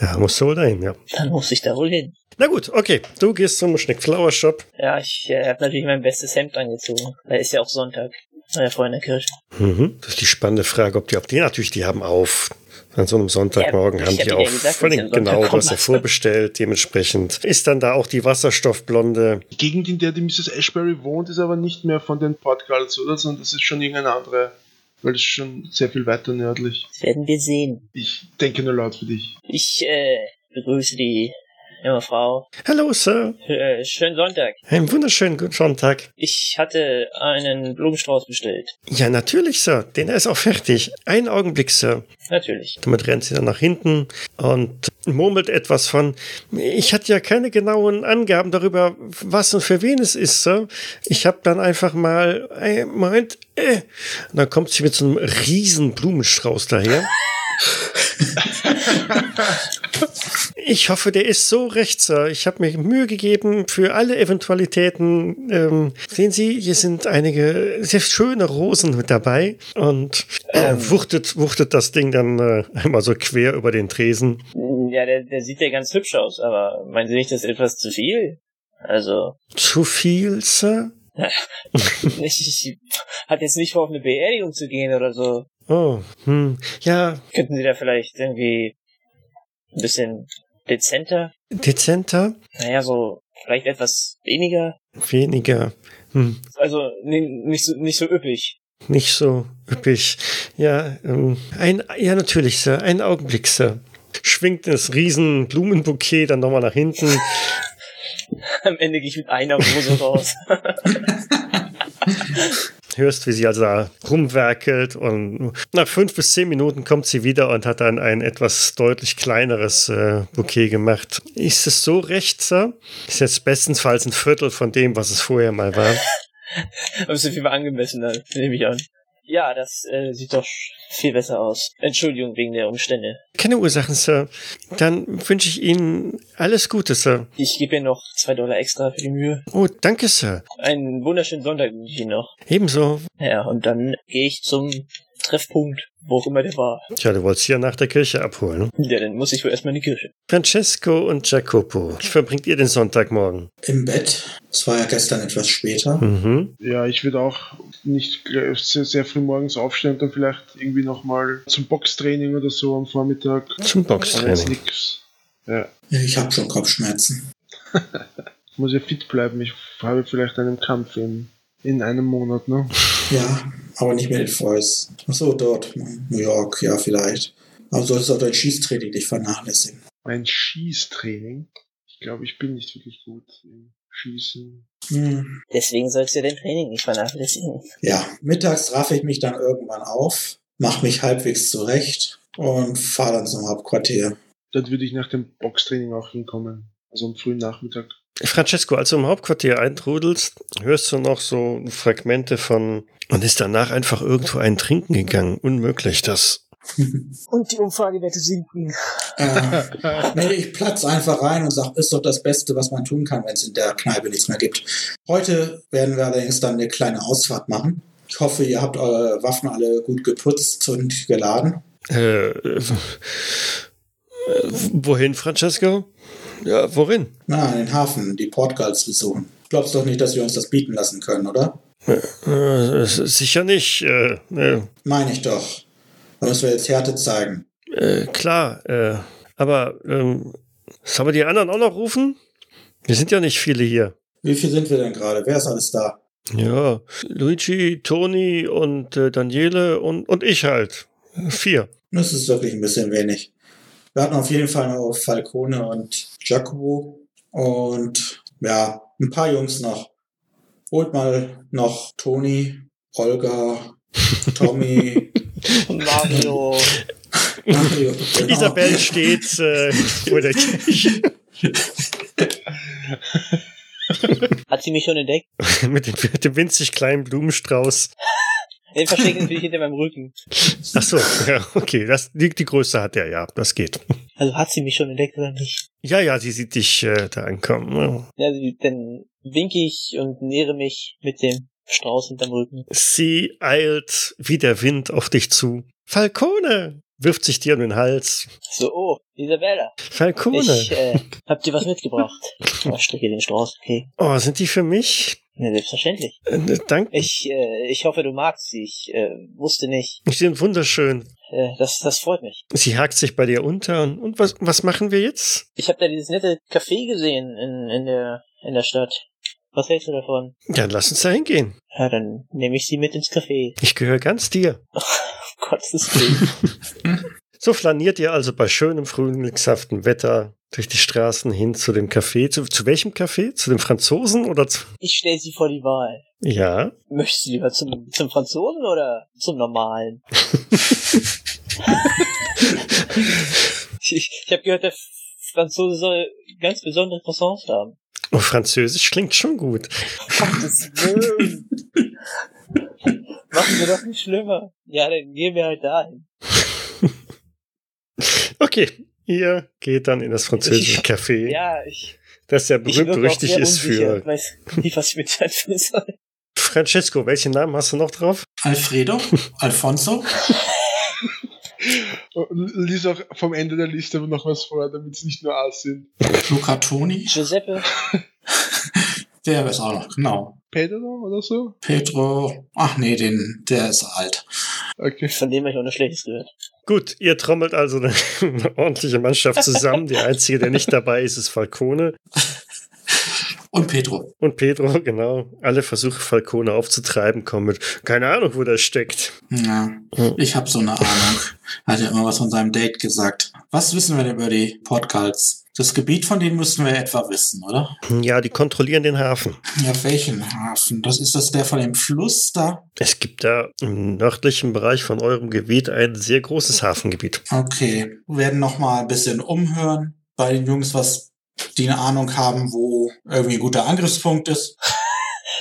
Ja, musst du wohl dahin, ja. Dann muss ich da wohl hin. Na gut, okay. Du gehst zum Muschnick Flower Shop. Ja, ich äh, habe natürlich mein bestes Hemd angezogen. Da ist ja auch Sonntag. War ja vorhin in der Kirche. Mhm. Das ist die spannende Frage, ob die, ob die natürlich, die haben auf. An so einem Sonntagmorgen Ja, haben die auf. gesagt, Sonntag genau, ja lasse. vorbestellt. Dementsprechend ist dann da auch die Wasserstoffblonde. Die Gegend, in der die Mrs. Ashbury wohnt, ist aber nicht mehr von den Portgals, oder? Sondern das ist schon irgendeine andere. Weil das ist schon sehr viel weiter nördlich. Das werden wir sehen. Ich denke nur laut für dich. Ich äh, begrüße die junge Frau. Hallo, Sir. Äh, schönen Sonntag. Einen wunderschönen guten Sonntag. Ich hatte einen Blumenstrauß bestellt. Ja, natürlich, Sir. Den ist auch fertig. Einen Augenblick, Sir. Natürlich. Damit rennt sie dann nach hinten und murmelt etwas von, ich hatte ja keine genauen Angaben darüber, was und für wen es ist, Sir. Ich habe dann einfach mal, äh, Moment, äh. Und dann kommt sie mit so einem riesen Blumenstrauß daher. Ich hoffe, der ist so recht, Sir. Ich habe mir Mühe gegeben für alle Eventualitäten. Ähm, sehen Sie, hier sind einige sehr schöne Rosen mit dabei. Und äh, wuchtet, wuchtet das Ding dann äh, einmal so quer über den Tresen. Ja, der, der sieht ja ganz hübsch aus, aber meinen Sie nicht, das ist etwas zu viel? Also, Zu viel, Sir? ich, ich hat jetzt nicht vor, auf eine Beerdigung zu gehen oder so. Oh, hm. Ja, Könnten Sie da vielleicht irgendwie ein bisschen dezenter. Dezenter? Naja, so vielleicht etwas weniger. Weniger. Hm. Also nee, nicht so nicht so üppig. Nicht so üppig. Ja, ähm, ein, ja, natürlich, Sir. Einen Augenblick, Sir. Schwingt das riesen Blumenbouquet dann nochmal nach hinten. Am Ende gehe ich mit einer Rose raus. Hörst, wie sie also da rumwerkelt und nach fünf bis zehn Minuten kommt sie wieder und hat dann ein etwas deutlich kleineres äh, Bouquet gemacht. Ist es so recht, Sir? Ist jetzt bestenfalls ein Viertel von dem, was es vorher mal war. Aber ist viel angemessener, nehme ich an. Ja, das äh, sieht doch viel besser aus. Entschuldigung wegen der Umstände. Keine Ursachen, Sir. Dann wünsche ich Ihnen alles Gute, Sir. Ich gebe Ihnen noch zwei Dollar extra für die Mühe. Oh, danke, Sir. Einen wunderschönen Sonntag wünsche ich Ihnen noch. Ebenso. Ja, und dann gehe ich zum Treffpunkt, wo auch immer der war. Tja, du wolltest hier nach der Kirche abholen. Ja, dann muss ich wohl erstmal in die Kirche. Francesco und Jacopo, wie verbringt ihr den Sonntagmorgen? Im Bett. Es war ja gestern etwas später. Mhm. Ja, ich würde auch nicht gleich sehr, sehr früh morgens aufstehen und dann vielleicht irgendwie nochmal zum Boxtraining oder so am Vormittag. Zum Boxtraining. Ja. Ja, Ich habe schon Kopfschmerzen. Ich muss ja fit bleiben. Ich habe vielleicht einen Kampf in, in einem Monat, ne? Ja, aber nicht mit den Voice. Ach so, dort. New York, ja, vielleicht. Aber solltest auch dein Schießtraining nicht vernachlässigen. Mein Schießtraining. Ich glaube, ich bin nicht wirklich gut im Schießen. Hm. Deswegen sollst du dein Training nicht vernachlässigen. Ja, mittags raffe ich mich dann irgendwann auf, mache mich halbwegs zurecht und fahre dann zum Hauptquartier. Dort würde ich nach dem Boxtraining auch hinkommen. Also am frühen Nachmittag. Francesco, als du im Hauptquartier eintrudelst, hörst du noch so Fragmente von und ist danach einfach irgendwo einen trinken gegangen. Unmöglich, das. Und die Umfragewerte sinken. Äh, nee, ich platz einfach rein und sag, ist doch das Beste, was man tun kann, wenn es in der Kneipe nichts mehr gibt. Heute werden wir allerdings dann eine kleine Ausfahrt machen. Ich hoffe, ihr habt eure Waffen alle gut geputzt und geladen. Äh, äh, wohin, Francesco? Ja, worin? Na, in den Hafen, die Portgals besuchen. Glaubst doch nicht, dass wir uns das bieten lassen können, oder? Äh, sicher nicht. Äh, äh, Meine ich doch. Da müssen wir jetzt Härte zeigen. äh, klar, äh, aber ähm, sollen wir die anderen auch noch rufen? Wir sind ja nicht viele hier. Wie viel sind wir denn gerade? Wer ist alles da? Ja, Luigi, Toni und Daniele und, und ich halt. Vier. Das ist wirklich ein bisschen wenig. Wir hatten auf jeden Fall noch Falcone und Jacobo und ja, ein paar Jungs noch. Holt mal noch Toni, Olga, Tommy, Mario. Mario. genau. Isabel steht äh, vor der Kirche Hat sie mich schon entdeckt? mit dem, mit dem winzig kleinen Blumenstrauß. Den verstecke ich natürlich hinter meinem Rücken. Ach so, ja, okay. Das, die, die Größe hat er, ja. Das geht. Also hat sie mich schon entdeckt oder nicht? Ja, ja, sie sieht dich äh, da ankommen. Ja, dann winke ich und nähere mich mit dem Strauß hinterm Rücken. Sie eilt wie der Wind auf dich zu. Falcone! Wirft sich dir um den Hals. So, oh, Isabella. Falcone! Ich, äh, hab dir was mitgebracht. Oh, strecke den Strauß, okay. Oh, sind die für mich? Ja, selbstverständlich. Äh, danke. Ich, äh, ich hoffe, du magst sie. Ich äh, wusste nicht. Die sind wunderschön. Äh, das, das freut mich. Sie hakt sich bei dir unter. Und, und was, was machen wir jetzt? Ich habe da dieses nette Café gesehen in, in der in der Stadt. Was hältst du davon? Ja, lass uns da hingehen. Ja, dann nehme ich sie mit ins Café. Ich gehöre ganz dir. Gottes Willen. So flaniert ihr also bei schönem frühlingshaften Wetter durch die Straßen hin zu dem Café. Zu, zu welchem Café? Zu dem Franzosen oder zu. Ich stelle sie vor die Wahl. Ja. Möchtest du lieber zum, zum Franzosen oder zum Normalen? ich ich habe gehört, der Franzose soll ganz besondere Croissants haben. Oh, Französisch klingt schon gut. Gottes Willen. Machen wir doch nicht schlimmer. Ja, dann gehen wir halt dahin. Okay, ihr geht dann in das französische Café, Ja, ich, das ja ich berühmt berüchtigt sehr ist unsicher. für Ich weiß nicht, was ich mit anfangen soll. Francesco. Welchen Namen hast du noch drauf? Alfredo, Alfonso, Und lies auch vom Ende der Liste noch was vor, damit es nicht nur A sind. Luca Toni, Giuseppe, der ist auch noch, genau. Pedro oder so? Pedro, ach nee, den, der ist alt. Okay. von dem habe ich auch noch Schlechtes gehört. Gut, ihr trommelt also eine, eine ordentliche Mannschaft zusammen. Der Einzige, der nicht dabei ist, ist Falcone. Und Pedro. Und Pedro, genau. Alle Versuche, Falcone aufzutreiben, kommen mit, keine Ahnung, wo der steckt. Ja, ich habe so eine Ahnung. Hat ja immer was von seinem Date gesagt. Was wissen wir denn über die Portals? Das Gebiet von denen müssten wir etwa wissen, oder? Ja, die kontrollieren den Hafen. Ja, welchen Hafen? Das ist das der von dem Fluss da? Es gibt da im nördlichen Bereich von eurem Gebiet ein sehr großes Hafengebiet. Okay. Wir werden noch mal ein bisschen umhören bei den Jungs, was die eine Ahnung haben, wo irgendwie ein guter Angriffspunkt ist.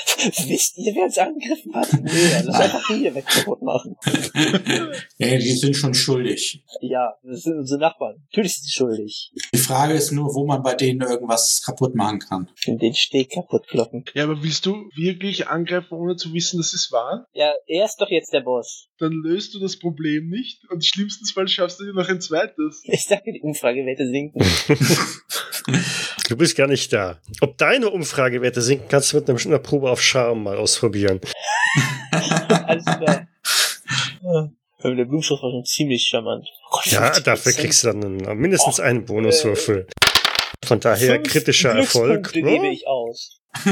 Wisst ihr, wer uns angegriffen hat? Nee, lass einfach hier weg kaputt machen. ja, die sind schon schuldig. Ja, das sind unsere Nachbarn. Natürlich sind sie schuldig. Die Frage ist nur, wo man bei denen irgendwas kaputt machen kann. Und den Steg kaputt kloppen. Ja, aber willst du wirklich angreifen, ohne zu wissen, dass es war? Ja, er ist doch jetzt der Boss. Dann löst du das Problem nicht und schlimmstenfalls schaffst du dir noch ein zweites. Ich sage, die Umfragewerte sinken. Du bist gar nicht da. Ob deine Umfragewerte sinken, kannst du mit einer, Probe auf Charme mal ausprobieren. Alles klar. Ja. Der Blumenstrauß war schon ziemlich charmant. Oh Gott, Ja, 50%. dafür kriegst du dann einen, mindestens einen Bonuswürfel. Von daher Fünf kritischer Erfolg. Glückspunkte gebe ich aus.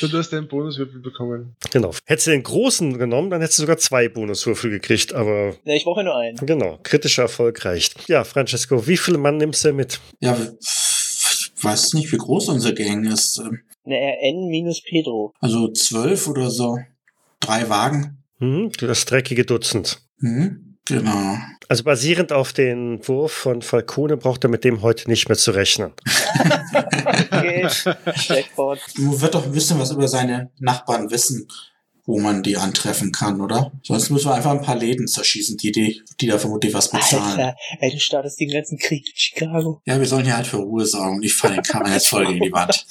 Du hast einen Bonuswürfel bekommen. Genau. Hättest du den großen genommen, dann hättest du sogar zwei Bonuswürfel gekriegt, aber Ne, ich brauche nur einen. genau, kritischer Erfolg reicht. Ja, Francesco, wie viele Mann nimmst du mit? ja, weiß nicht, wie groß unsere Gang ist. Ne, N minus Pedro. Also zwölf oder so. Drei Wagen. Hm, das dreckige Dutzend. Mhm. Genau. Also basierend auf den Wurf von Falcone braucht er mit dem heute nicht mehr zu rechnen. Okay. Jackpot. Man wird doch ein bisschen was über seine Nachbarn wissen, wo man die antreffen kann, oder? Sonst müssen wir einfach ein paar Läden zerschießen, die, die, die da vermutlich was bezahlen. Alter, ey, du startest den ganzen Krieg in Chicago. Ja, wir sollen hier halt für Ruhe sorgen und ich fahre den Kammer jetzt voll gegen die Wand.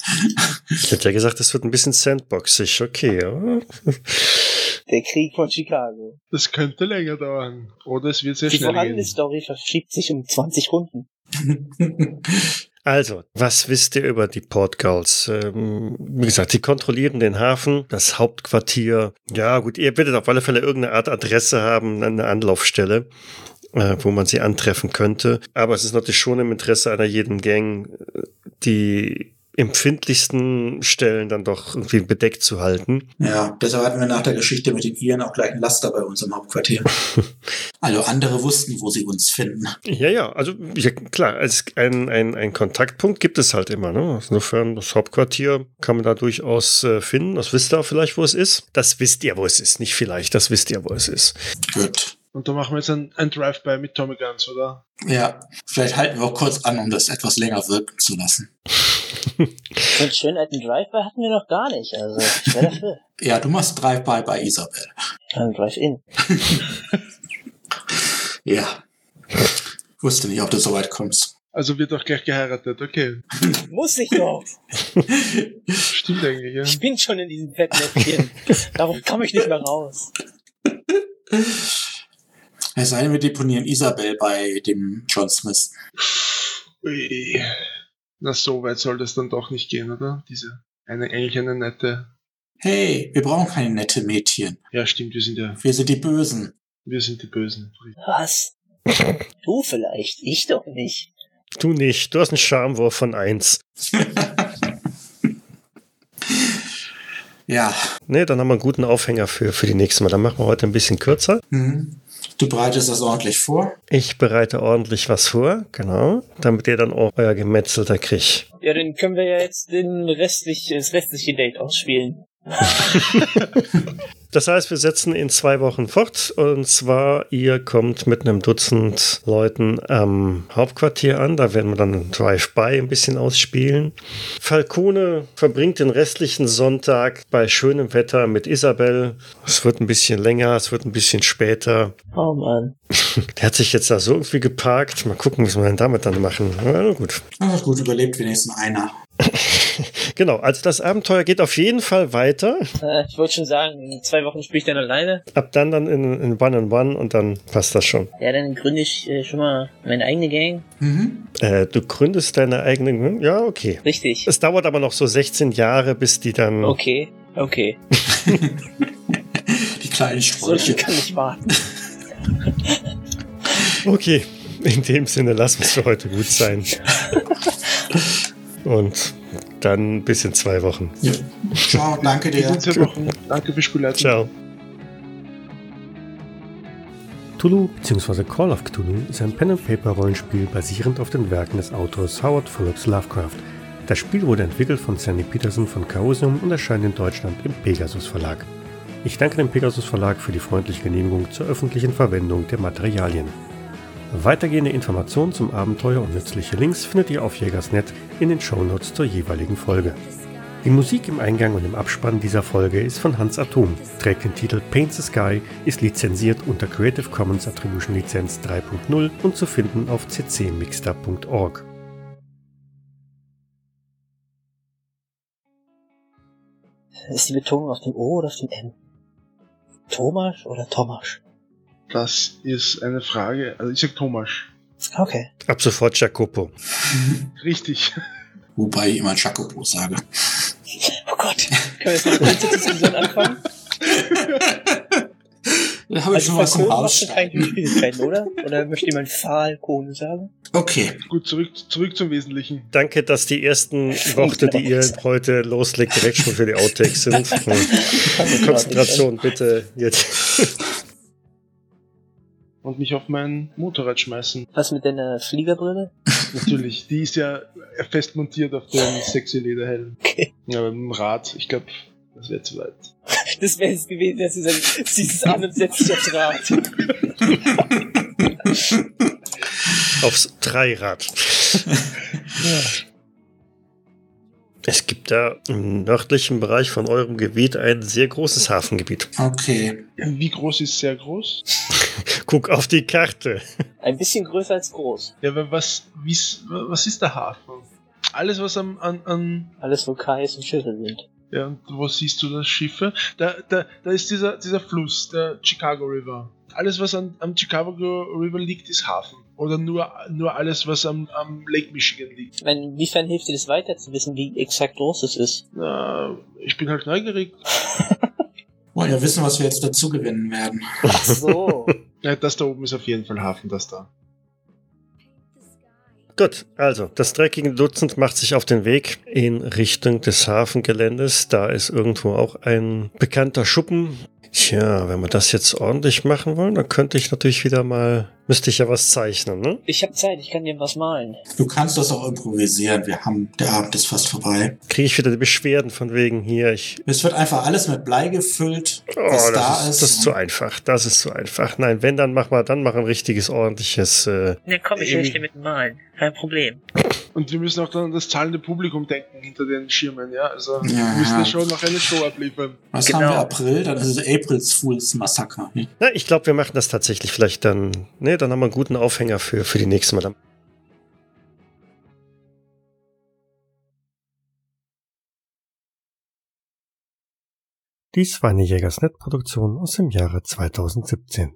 Ich hätte ja gesagt, es wird ein bisschen sandboxig. Okay, ja. Der Krieg von Chicago. Das könnte länger dauern. Oder es wird sehr Die schnell vorhandene gehen. Story verschiebt sich um 20 Runden. Also, was wisst ihr über die Port Gulls? Ähm, wie gesagt, sie kontrollieren den Hafen, das Hauptquartier. Ja, gut, ihr werdet auf alle Fälle irgendeine Art Adresse haben, eine Anlaufstelle, äh, wo man sie antreffen könnte. Aber es ist natürlich schon im Interesse einer jeden Gang, äh, die empfindlichsten Stellen dann doch irgendwie bedeckt zu halten. Ja, deshalb hatten wir nach der Geschichte mit den Iren auch gleich ein Laster bei uns im Hauptquartier. Also andere wussten, wo sie uns finden. Ja, ja, also ja, klar, als ein, ein, ein Kontaktpunkt gibt es halt immer. Ne? Insofern, das Hauptquartier kann man da durchaus äh, finden. Das wisst ihr auch vielleicht, wo es ist. Das wisst ihr, wo es ist. Nicht vielleicht, das wisst ihr, wo es ist. Gut. Und da machen wir jetzt ein, ein Drive-By mit Tommy Guns, oder? Ja, vielleicht halten wir auch kurz an, um das etwas länger wirken zu lassen. So einen schönen alten Drive-By hatten wir noch gar nicht. Also, ich wäre dafür. Ja, du machst Drive-by bei Isabel. Ein Drive-In. Ja. Wusste nicht, ob du so weit kommst. Also wird auch gleich geheiratet, okay. Muss ich doch. Stimmt eigentlich, ja. Ich bin schon in diesem Fettnäpfchen. Darum komme ich nicht mehr raus. Es sei denn, wir deponieren Isabel bei dem John Smith. Ui. Na, so weit soll das dann doch nicht gehen, oder? Diese, eine, eigentlich eine nette. Hey, wir brauchen keine nette Mädchen. Ja, stimmt, wir sind ja, Wir sind die Bösen. wir sind die Bösen. Was? Du vielleicht, ich doch nicht. Du nicht. Du hast einen Charmwurf von eins. Ja. Nee, dann haben wir einen guten Aufhänger für, für die nächste Mal. Dann machen wir heute ein bisschen kürzer. Mhm. Du bereitest das ordentlich vor. Ich bereite ordentlich was vor, genau, damit ihr dann auch euer Gemetzel da kriegt. Ja, dann können wir ja jetzt den restlich, das restliche Date ausspielen. Das heißt, wir setzen in zwei Wochen fort. Und zwar, ihr kommt mit einem Dutzend Leuten am Hauptquartier an. Da werden wir dann ein Drive-By ein bisschen ausspielen. Falcone verbringt den restlichen Sonntag bei schönem Wetter mit Isabel. Es wird ein bisschen länger, es wird ein bisschen später. Oh Mann. Der hat sich jetzt da so irgendwie geparkt. Mal gucken, was wir denn damit dann machen. Na gut. Ach, gut, überlebt wenigstens einer. Genau, also das Abenteuer geht auf jeden Fall weiter. Äh, ich wollte schon sagen, in zwei Wochen spiele ich dann alleine. Ab dann dann in, in One and One und dann passt das schon. Ja, dann gründe ich äh, schon mal meine eigene Gang. Mhm. Äh, du gründest deine eigenen. Ja, okay. Richtig. Es dauert aber noch so 16 Jahre, bis die dann. Okay, okay. Die kleinen So lange Strolche. kann ich warten. Okay, in dem Sinne lassen wir es für heute gut sein. Und dann bis in zwei Wochen. Ja. Ciao, danke Bis dir. in zwei Wochen. Danke fürs Spielleiten. Ciao. Cthulhu bzw. Call of Cthulhu ist ein Pen-and-Paper-Rollenspiel basierend auf den Werken des Autors Howard Phillips Lovecraft. Das Spiel wurde entwickelt von Sandy Peterson von Chaosium und erscheint in Deutschland im Pegasus Verlag. Ich danke dem Pegasus Verlag für die freundliche Genehmigung zur öffentlichen Verwendung der Materialien. Weitergehende Informationen zum Abenteuer und nützliche Links findet ihr auf Jägersnet in den Shownotes zur jeweiligen Folge. Die Musik im Eingang und im Abspann dieser Folge ist von Hans Atom, trägt den Titel Paint the Sky, ist lizenziert unter Creative Commons Attribution Lizenz 3.0 und zu finden auf ccmixter.org. Ist die Betonung auf dem O oder auf dem M? Thomas oder Thomas? Das ist eine Frage. Also ich sag Thomas. Okay. Ab sofort Jacopo. Richtig. Wobei ich immer Jacopo sage. Oh Gott. Können wir jetzt mit der Diskussion anfangen? Da habe ich Also schon was im Haus macht keine. Schwierigkeiten, oder? Oder möchte jemand Falcone sagen? Okay. Gut, zurück, zurück zum Wesentlichen. Danke, dass die ersten Worte, die ihr heute loslegt, direkt schon für die Outtakes sind. Konzentration bitte jetzt. Und mich auf mein Motorrad schmeißen. Was mit deiner Fliegerbrille? Natürlich. Die ist ja fest montiert auf dem sexy Lederhelm. Okay. Ja, mit dem Rad, ich glaube, das wäre zu weit. Das wäre es gewesen, dass sie sagen, dieses an und setzt sich aufs Rad. Aufs Dreirad. Es gibt da im nördlichen Bereich von eurem Gebiet ein sehr großes Hafengebiet. Okay. Wie groß ist sehr groß? Guck auf die Karte. Ein bisschen größer als groß. Ja, aber was, wie's, was ist der Hafen? Alles, was am, an, an, Alles, wo Kais und Schiffe sind. ja, und wo siehst du das Schiffe? Da, da, da ist dieser, dieser Fluss, der Chicago River. Alles, was an, am Chicago River liegt, ist Hafen. Oder nur, nur alles, was am, am Lake Michigan liegt. Meine, inwiefern hilft dir das weiter zu wissen, wie exakt groß es ist? Na, ich bin halt neugierig. Wollen ja wissen, was wir jetzt dazu gewinnen werden. Ach so. Ja, das da oben ist auf jeden Fall Hafen, das da. Gut, also das dreckige Dutzend macht sich auf den Weg in Richtung des Hafengeländes. Da ist irgendwo auch ein bekannter Schuppen. Tja, wenn wir das jetzt ordentlich machen wollen, dann könnte ich natürlich wieder mal, müsste ich ja was zeichnen, ne? Ich habe Zeit, ich kann dir was malen. Du kannst das auch improvisieren. Wir haben, der Abend ist fast vorbei. Kriege ich wieder die Beschwerden von wegen hier, ich Es wird einfach alles mit Blei gefüllt, Oh, was da das, ist, ist. das ist zu einfach. Das ist zu einfach. Nein, wenn, dann mach mal, dann mach ein richtiges, ordentliches. Äh, Na komm, ich helfe dir mit Malen. Kein Problem. Und wir müssen auch dann an das zahlende Publikum denken hinter den Schirmen, ja. Also Ja. wir müssen ja schon noch eine Show abliefern. was genau. haben wir April? Dann ist es April's Fools Massaker. na, ich glaube, wir machen das tatsächlich vielleicht dann. Ne, dann haben wir einen guten Aufhänger für, für die nächste Mal. Dies war eine Jägersnet-Produktion aus dem Jahre 2017.